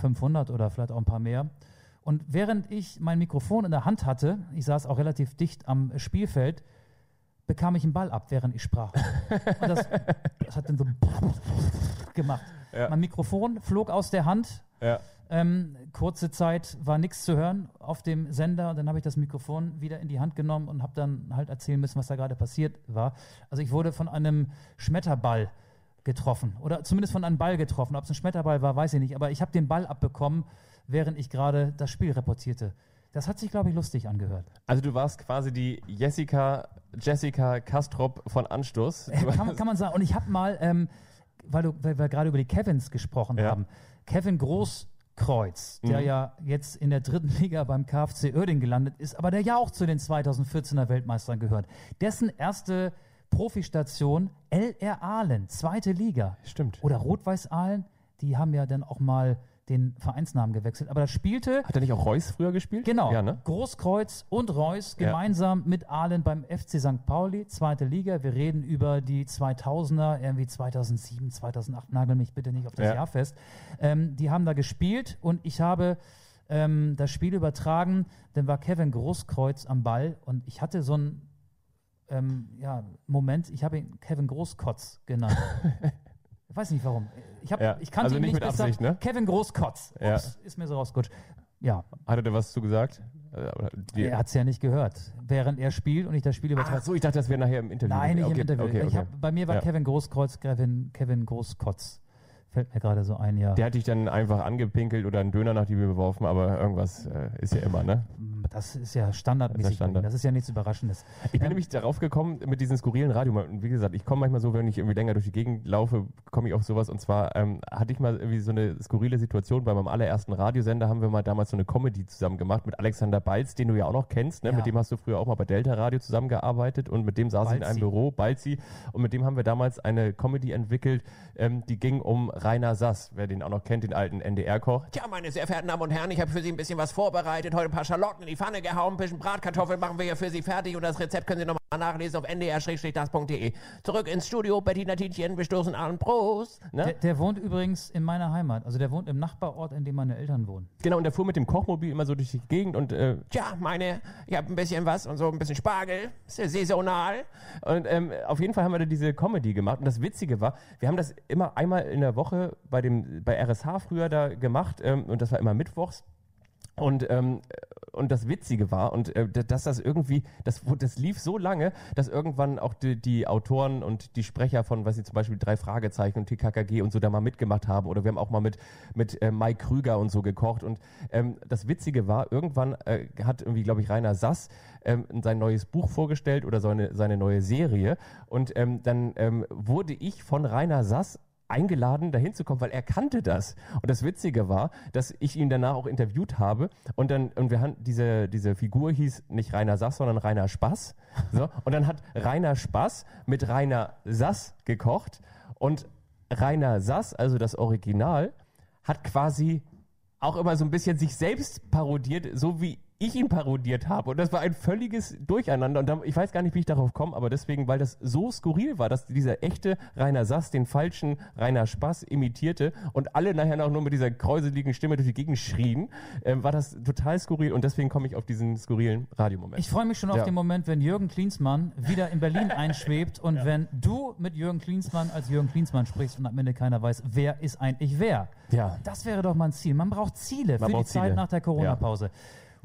Speaker 2: 500 oder vielleicht auch ein paar mehr. Und während ich mein Mikrofon in der Hand hatte, ich saß auch relativ dicht am Spielfeld, bekam ich einen Ball ab, während ich sprach. Und das, das hat dann so gemacht.
Speaker 3: Ja.
Speaker 2: Mein Mikrofon flog aus der Hand.
Speaker 3: Ja.
Speaker 2: Ähm, kurze Zeit war nichts zu hören auf dem Sender. Und dann habe ich das Mikrofon wieder in die Hand genommen und habe dann halt erzählen müssen, was da gerade passiert war. Also ich wurde von einem Schmetterball getroffen oder zumindest von einem Ball getroffen. Ob es ein Schmetterball war, weiß ich nicht. Aber ich habe den Ball abbekommen, während ich gerade das Spiel reportierte. Das hat sich, glaube ich, lustig angehört.
Speaker 3: Also du warst quasi die Jessica, Jessica Kastrop von Anstoß.
Speaker 2: Äh, kann, man- kann man sagen. Und ich habe mal, ähm, weil, du, weil wir gerade über die Kevins gesprochen
Speaker 3: Ja.
Speaker 2: haben, Kevin Großkreuz, der
Speaker 3: Mhm.
Speaker 2: ja jetzt in der dritten Liga beim KfC Oerding gelandet ist, aber der ja auch zu den 2014er Weltmeistern gehört. Dessen erste Profistation LR Aalen, zweite Liga.
Speaker 3: Stimmt.
Speaker 2: Oder Rot-Weiß Aalen, die haben ja dann auch mal den Vereinsnamen gewechselt. Aber das spielte
Speaker 3: Hat er nicht auch Reus früher gespielt?
Speaker 2: Genau.
Speaker 3: Ja, ne?
Speaker 2: Großkreuz und Reus
Speaker 3: Ja.
Speaker 2: gemeinsam mit Ahlen beim FC St. Pauli, zweite Liga. Wir reden über die 2000er, irgendwie 2007, 2008, nagel mich bitte nicht auf das
Speaker 3: Ja.
Speaker 2: Jahr fest. Ähm, die haben da gespielt und ich habe ähm, das Spiel übertragen. Dann war Kevin Großkreuz am Ball und ich hatte so einen ähm, ja, Moment, ich habe ihn Kevin Großkotz genannt. ich weiß nicht warum. Ich, hab,
Speaker 3: Ja,
Speaker 2: ich kannte
Speaker 3: also
Speaker 2: ihn
Speaker 3: nicht mit
Speaker 2: besser.
Speaker 3: Absicht, ne?
Speaker 2: Kevin Großkotz.
Speaker 3: Ja.
Speaker 2: Ups, ist mir so rausgerutscht. Ja,
Speaker 3: Hat er da was zu gesagt? Aber die-
Speaker 2: er hat es ja nicht gehört, während er spielt und ich das Spiel
Speaker 3: Ach
Speaker 2: übertrage.
Speaker 3: so, ich dachte, das wäre nachher im Interview.
Speaker 2: Nein, nicht
Speaker 3: okay,
Speaker 2: im Interview.
Speaker 3: Okay, okay.
Speaker 2: hab, bei mir war
Speaker 3: Ja.
Speaker 2: Kevin Großkreuz, Kevin, Kevin Großkotz. Fällt mir gerade so ein, ja.
Speaker 3: Der hat dich dann einfach angepinkelt oder einen Döner nach die Bier geworfen, aber irgendwas äh, ist ja immer, ne?
Speaker 2: Das ist ja standardmäßig.
Speaker 3: Das ist Standard.
Speaker 2: Das ist ja nichts Überraschendes.
Speaker 3: Ich bin
Speaker 2: Ähm,
Speaker 3: nämlich darauf gekommen mit diesen skurrilen Radio. Wie gesagt, ich komme manchmal so, wenn ich irgendwie länger durch die Gegend laufe, komme ich auf sowas. Und zwar ähm, hatte ich mal irgendwie so eine skurrile Situation. Bei meinem allerersten Radiosender haben wir mal damals so eine Comedy zusammen gemacht mit Alexander Balz, den du ja auch noch kennst. Ne?
Speaker 2: Ja.
Speaker 3: Mit dem hast du früher auch mal bei Delta Radio zusammengearbeitet und mit dem saß ich in einem
Speaker 2: Balzi.
Speaker 3: Büro, Balzi. Und mit dem haben wir damals eine Comedy entwickelt, ähm, die ging um Rainer Sass, wer den auch noch kennt, den alten NDR-Koch.
Speaker 4: Tja, meine sehr verehrten Damen und Herren, ich habe für Sie ein bisschen was vorbereitet. Heute ein paar Schalotten in die Pfanne gehauen, ein bisschen Bratkartoffeln machen wir hier für Sie fertig und das Rezept können Sie nochmal nachlesen auf ndr-das.de. Zurück ins Studio, Bettina Tietjen, wir stoßen an. Prost!
Speaker 3: Ne?
Speaker 2: der, der wohnt übrigens in meiner Heimat. Also der wohnt im Nachbarort, in dem meine Eltern wohnen.
Speaker 3: Genau, und der fuhr mit dem Kochmobil immer so durch die Gegend und äh,
Speaker 4: Tja, meine, ich habe ein bisschen was und so ein bisschen Spargel. Ist ja saisonal.
Speaker 3: Und ähm, auf jeden Fall haben wir da diese Comedy gemacht. Und das Witzige war, wir haben das immer einmal in der Woche bei dem bei RSH früher da gemacht ähm, und das war immer mittwochs. Und, ähm, und das Witzige war, und äh, dass das irgendwie, das, das lief so lange, dass irgendwann auch die, die Autoren und die Sprecher von, was sie zum Beispiel drei Fragezeichen und TKKG und so da mal mitgemacht haben. Oder wir haben auch mal mit, mit äh, Mike Krüger und so gekocht. Und ähm, das Witzige war, irgendwann äh, hat irgendwie, glaube ich, Rainer Sass ähm, sein neues Buch vorgestellt oder seine, seine neue Serie. Und ähm, dann ähm, wurde ich von Rainer Sass eingeladen, dahin zu kommen, weil er kannte das. Und das Witzige war, dass ich ihn danach auch interviewt habe und dann, und wir haben, diese, diese Figur hieß nicht Rainer Sass, sondern Rainer Spaß. So, und dann hat Rainer Spaß mit Rainer Sass gekocht und Rainer Sass, also das Original, hat quasi auch immer so ein bisschen sich selbst parodiert, so wie ich ihn parodiert habe. Und das war ein völliges Durcheinander. Und da, ich weiß gar nicht, wie ich darauf komme, aber deswegen, weil das so skurril war, dass dieser echte Rainer Sass den falschen Rainer Spaß imitierte und alle nachher noch nur mit dieser kräuseligen Stimme durch die Gegend schrien, äh, war das total skurril. Und deswegen komme ich auf diesen skurrilen Radiomoment.
Speaker 2: Ich freue mich schon auf
Speaker 3: Ja.
Speaker 2: den Moment, wenn Jürgen Klinsmann wieder in Berlin einschwebt und wenn du mit Jürgen Klinsmann als Jürgen Klinsmann sprichst und am Ende keiner weiß, wer ist eigentlich wer.
Speaker 3: Ja.
Speaker 2: Das wäre doch mal ein Ziel. Man braucht Ziele
Speaker 3: Man
Speaker 2: für die
Speaker 3: braucht
Speaker 2: Zeit
Speaker 3: Ziele.
Speaker 2: nach der Corona-Pause.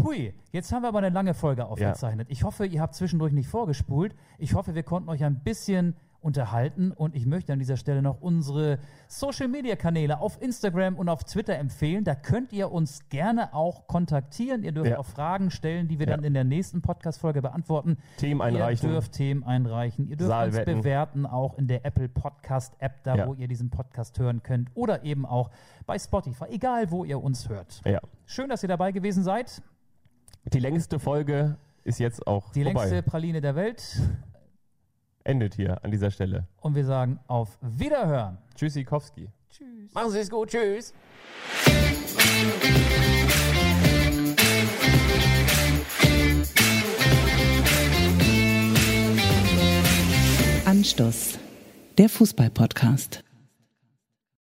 Speaker 2: Hui, jetzt haben wir aber eine lange Folge aufgezeichnet. Ich hoffe, ihr habt zwischendurch nicht vorgespult. Ich hoffe, wir konnten euch ein bisschen unterhalten und ich möchte an dieser Stelle noch unsere Social Media Kanäle auf Instagram und auf Twitter empfehlen. Da könnt ihr uns gerne auch kontaktieren. Ihr dürft
Speaker 3: Ja.
Speaker 2: auch Fragen stellen, die wir
Speaker 3: Ja.
Speaker 2: dann in der nächsten Podcast Folge beantworten.
Speaker 3: Themen einreichen.
Speaker 2: Ihr dürft Themen einreichen. Ihr dürft
Speaker 3: Saalwetten.
Speaker 2: uns bewerten, auch in der Apple Podcast App, da
Speaker 3: Ja.
Speaker 2: wo ihr diesen Podcast hören könnt oder eben auch bei Spotify, egal wo ihr uns hört.
Speaker 3: Ja.
Speaker 2: Schön, dass ihr dabei gewesen seid.
Speaker 3: Die längste Folge ist jetzt auch
Speaker 2: Die
Speaker 3: vorbei.
Speaker 2: längste Praline der Welt.
Speaker 3: Endet hier an dieser Stelle.
Speaker 2: Und wir sagen auf Wiederhören.
Speaker 3: Tschüssikowski.
Speaker 2: Tschüss.
Speaker 3: Machen Sie es gut. Tschüss.
Speaker 1: Anstoß. Der Fußball-Podcast.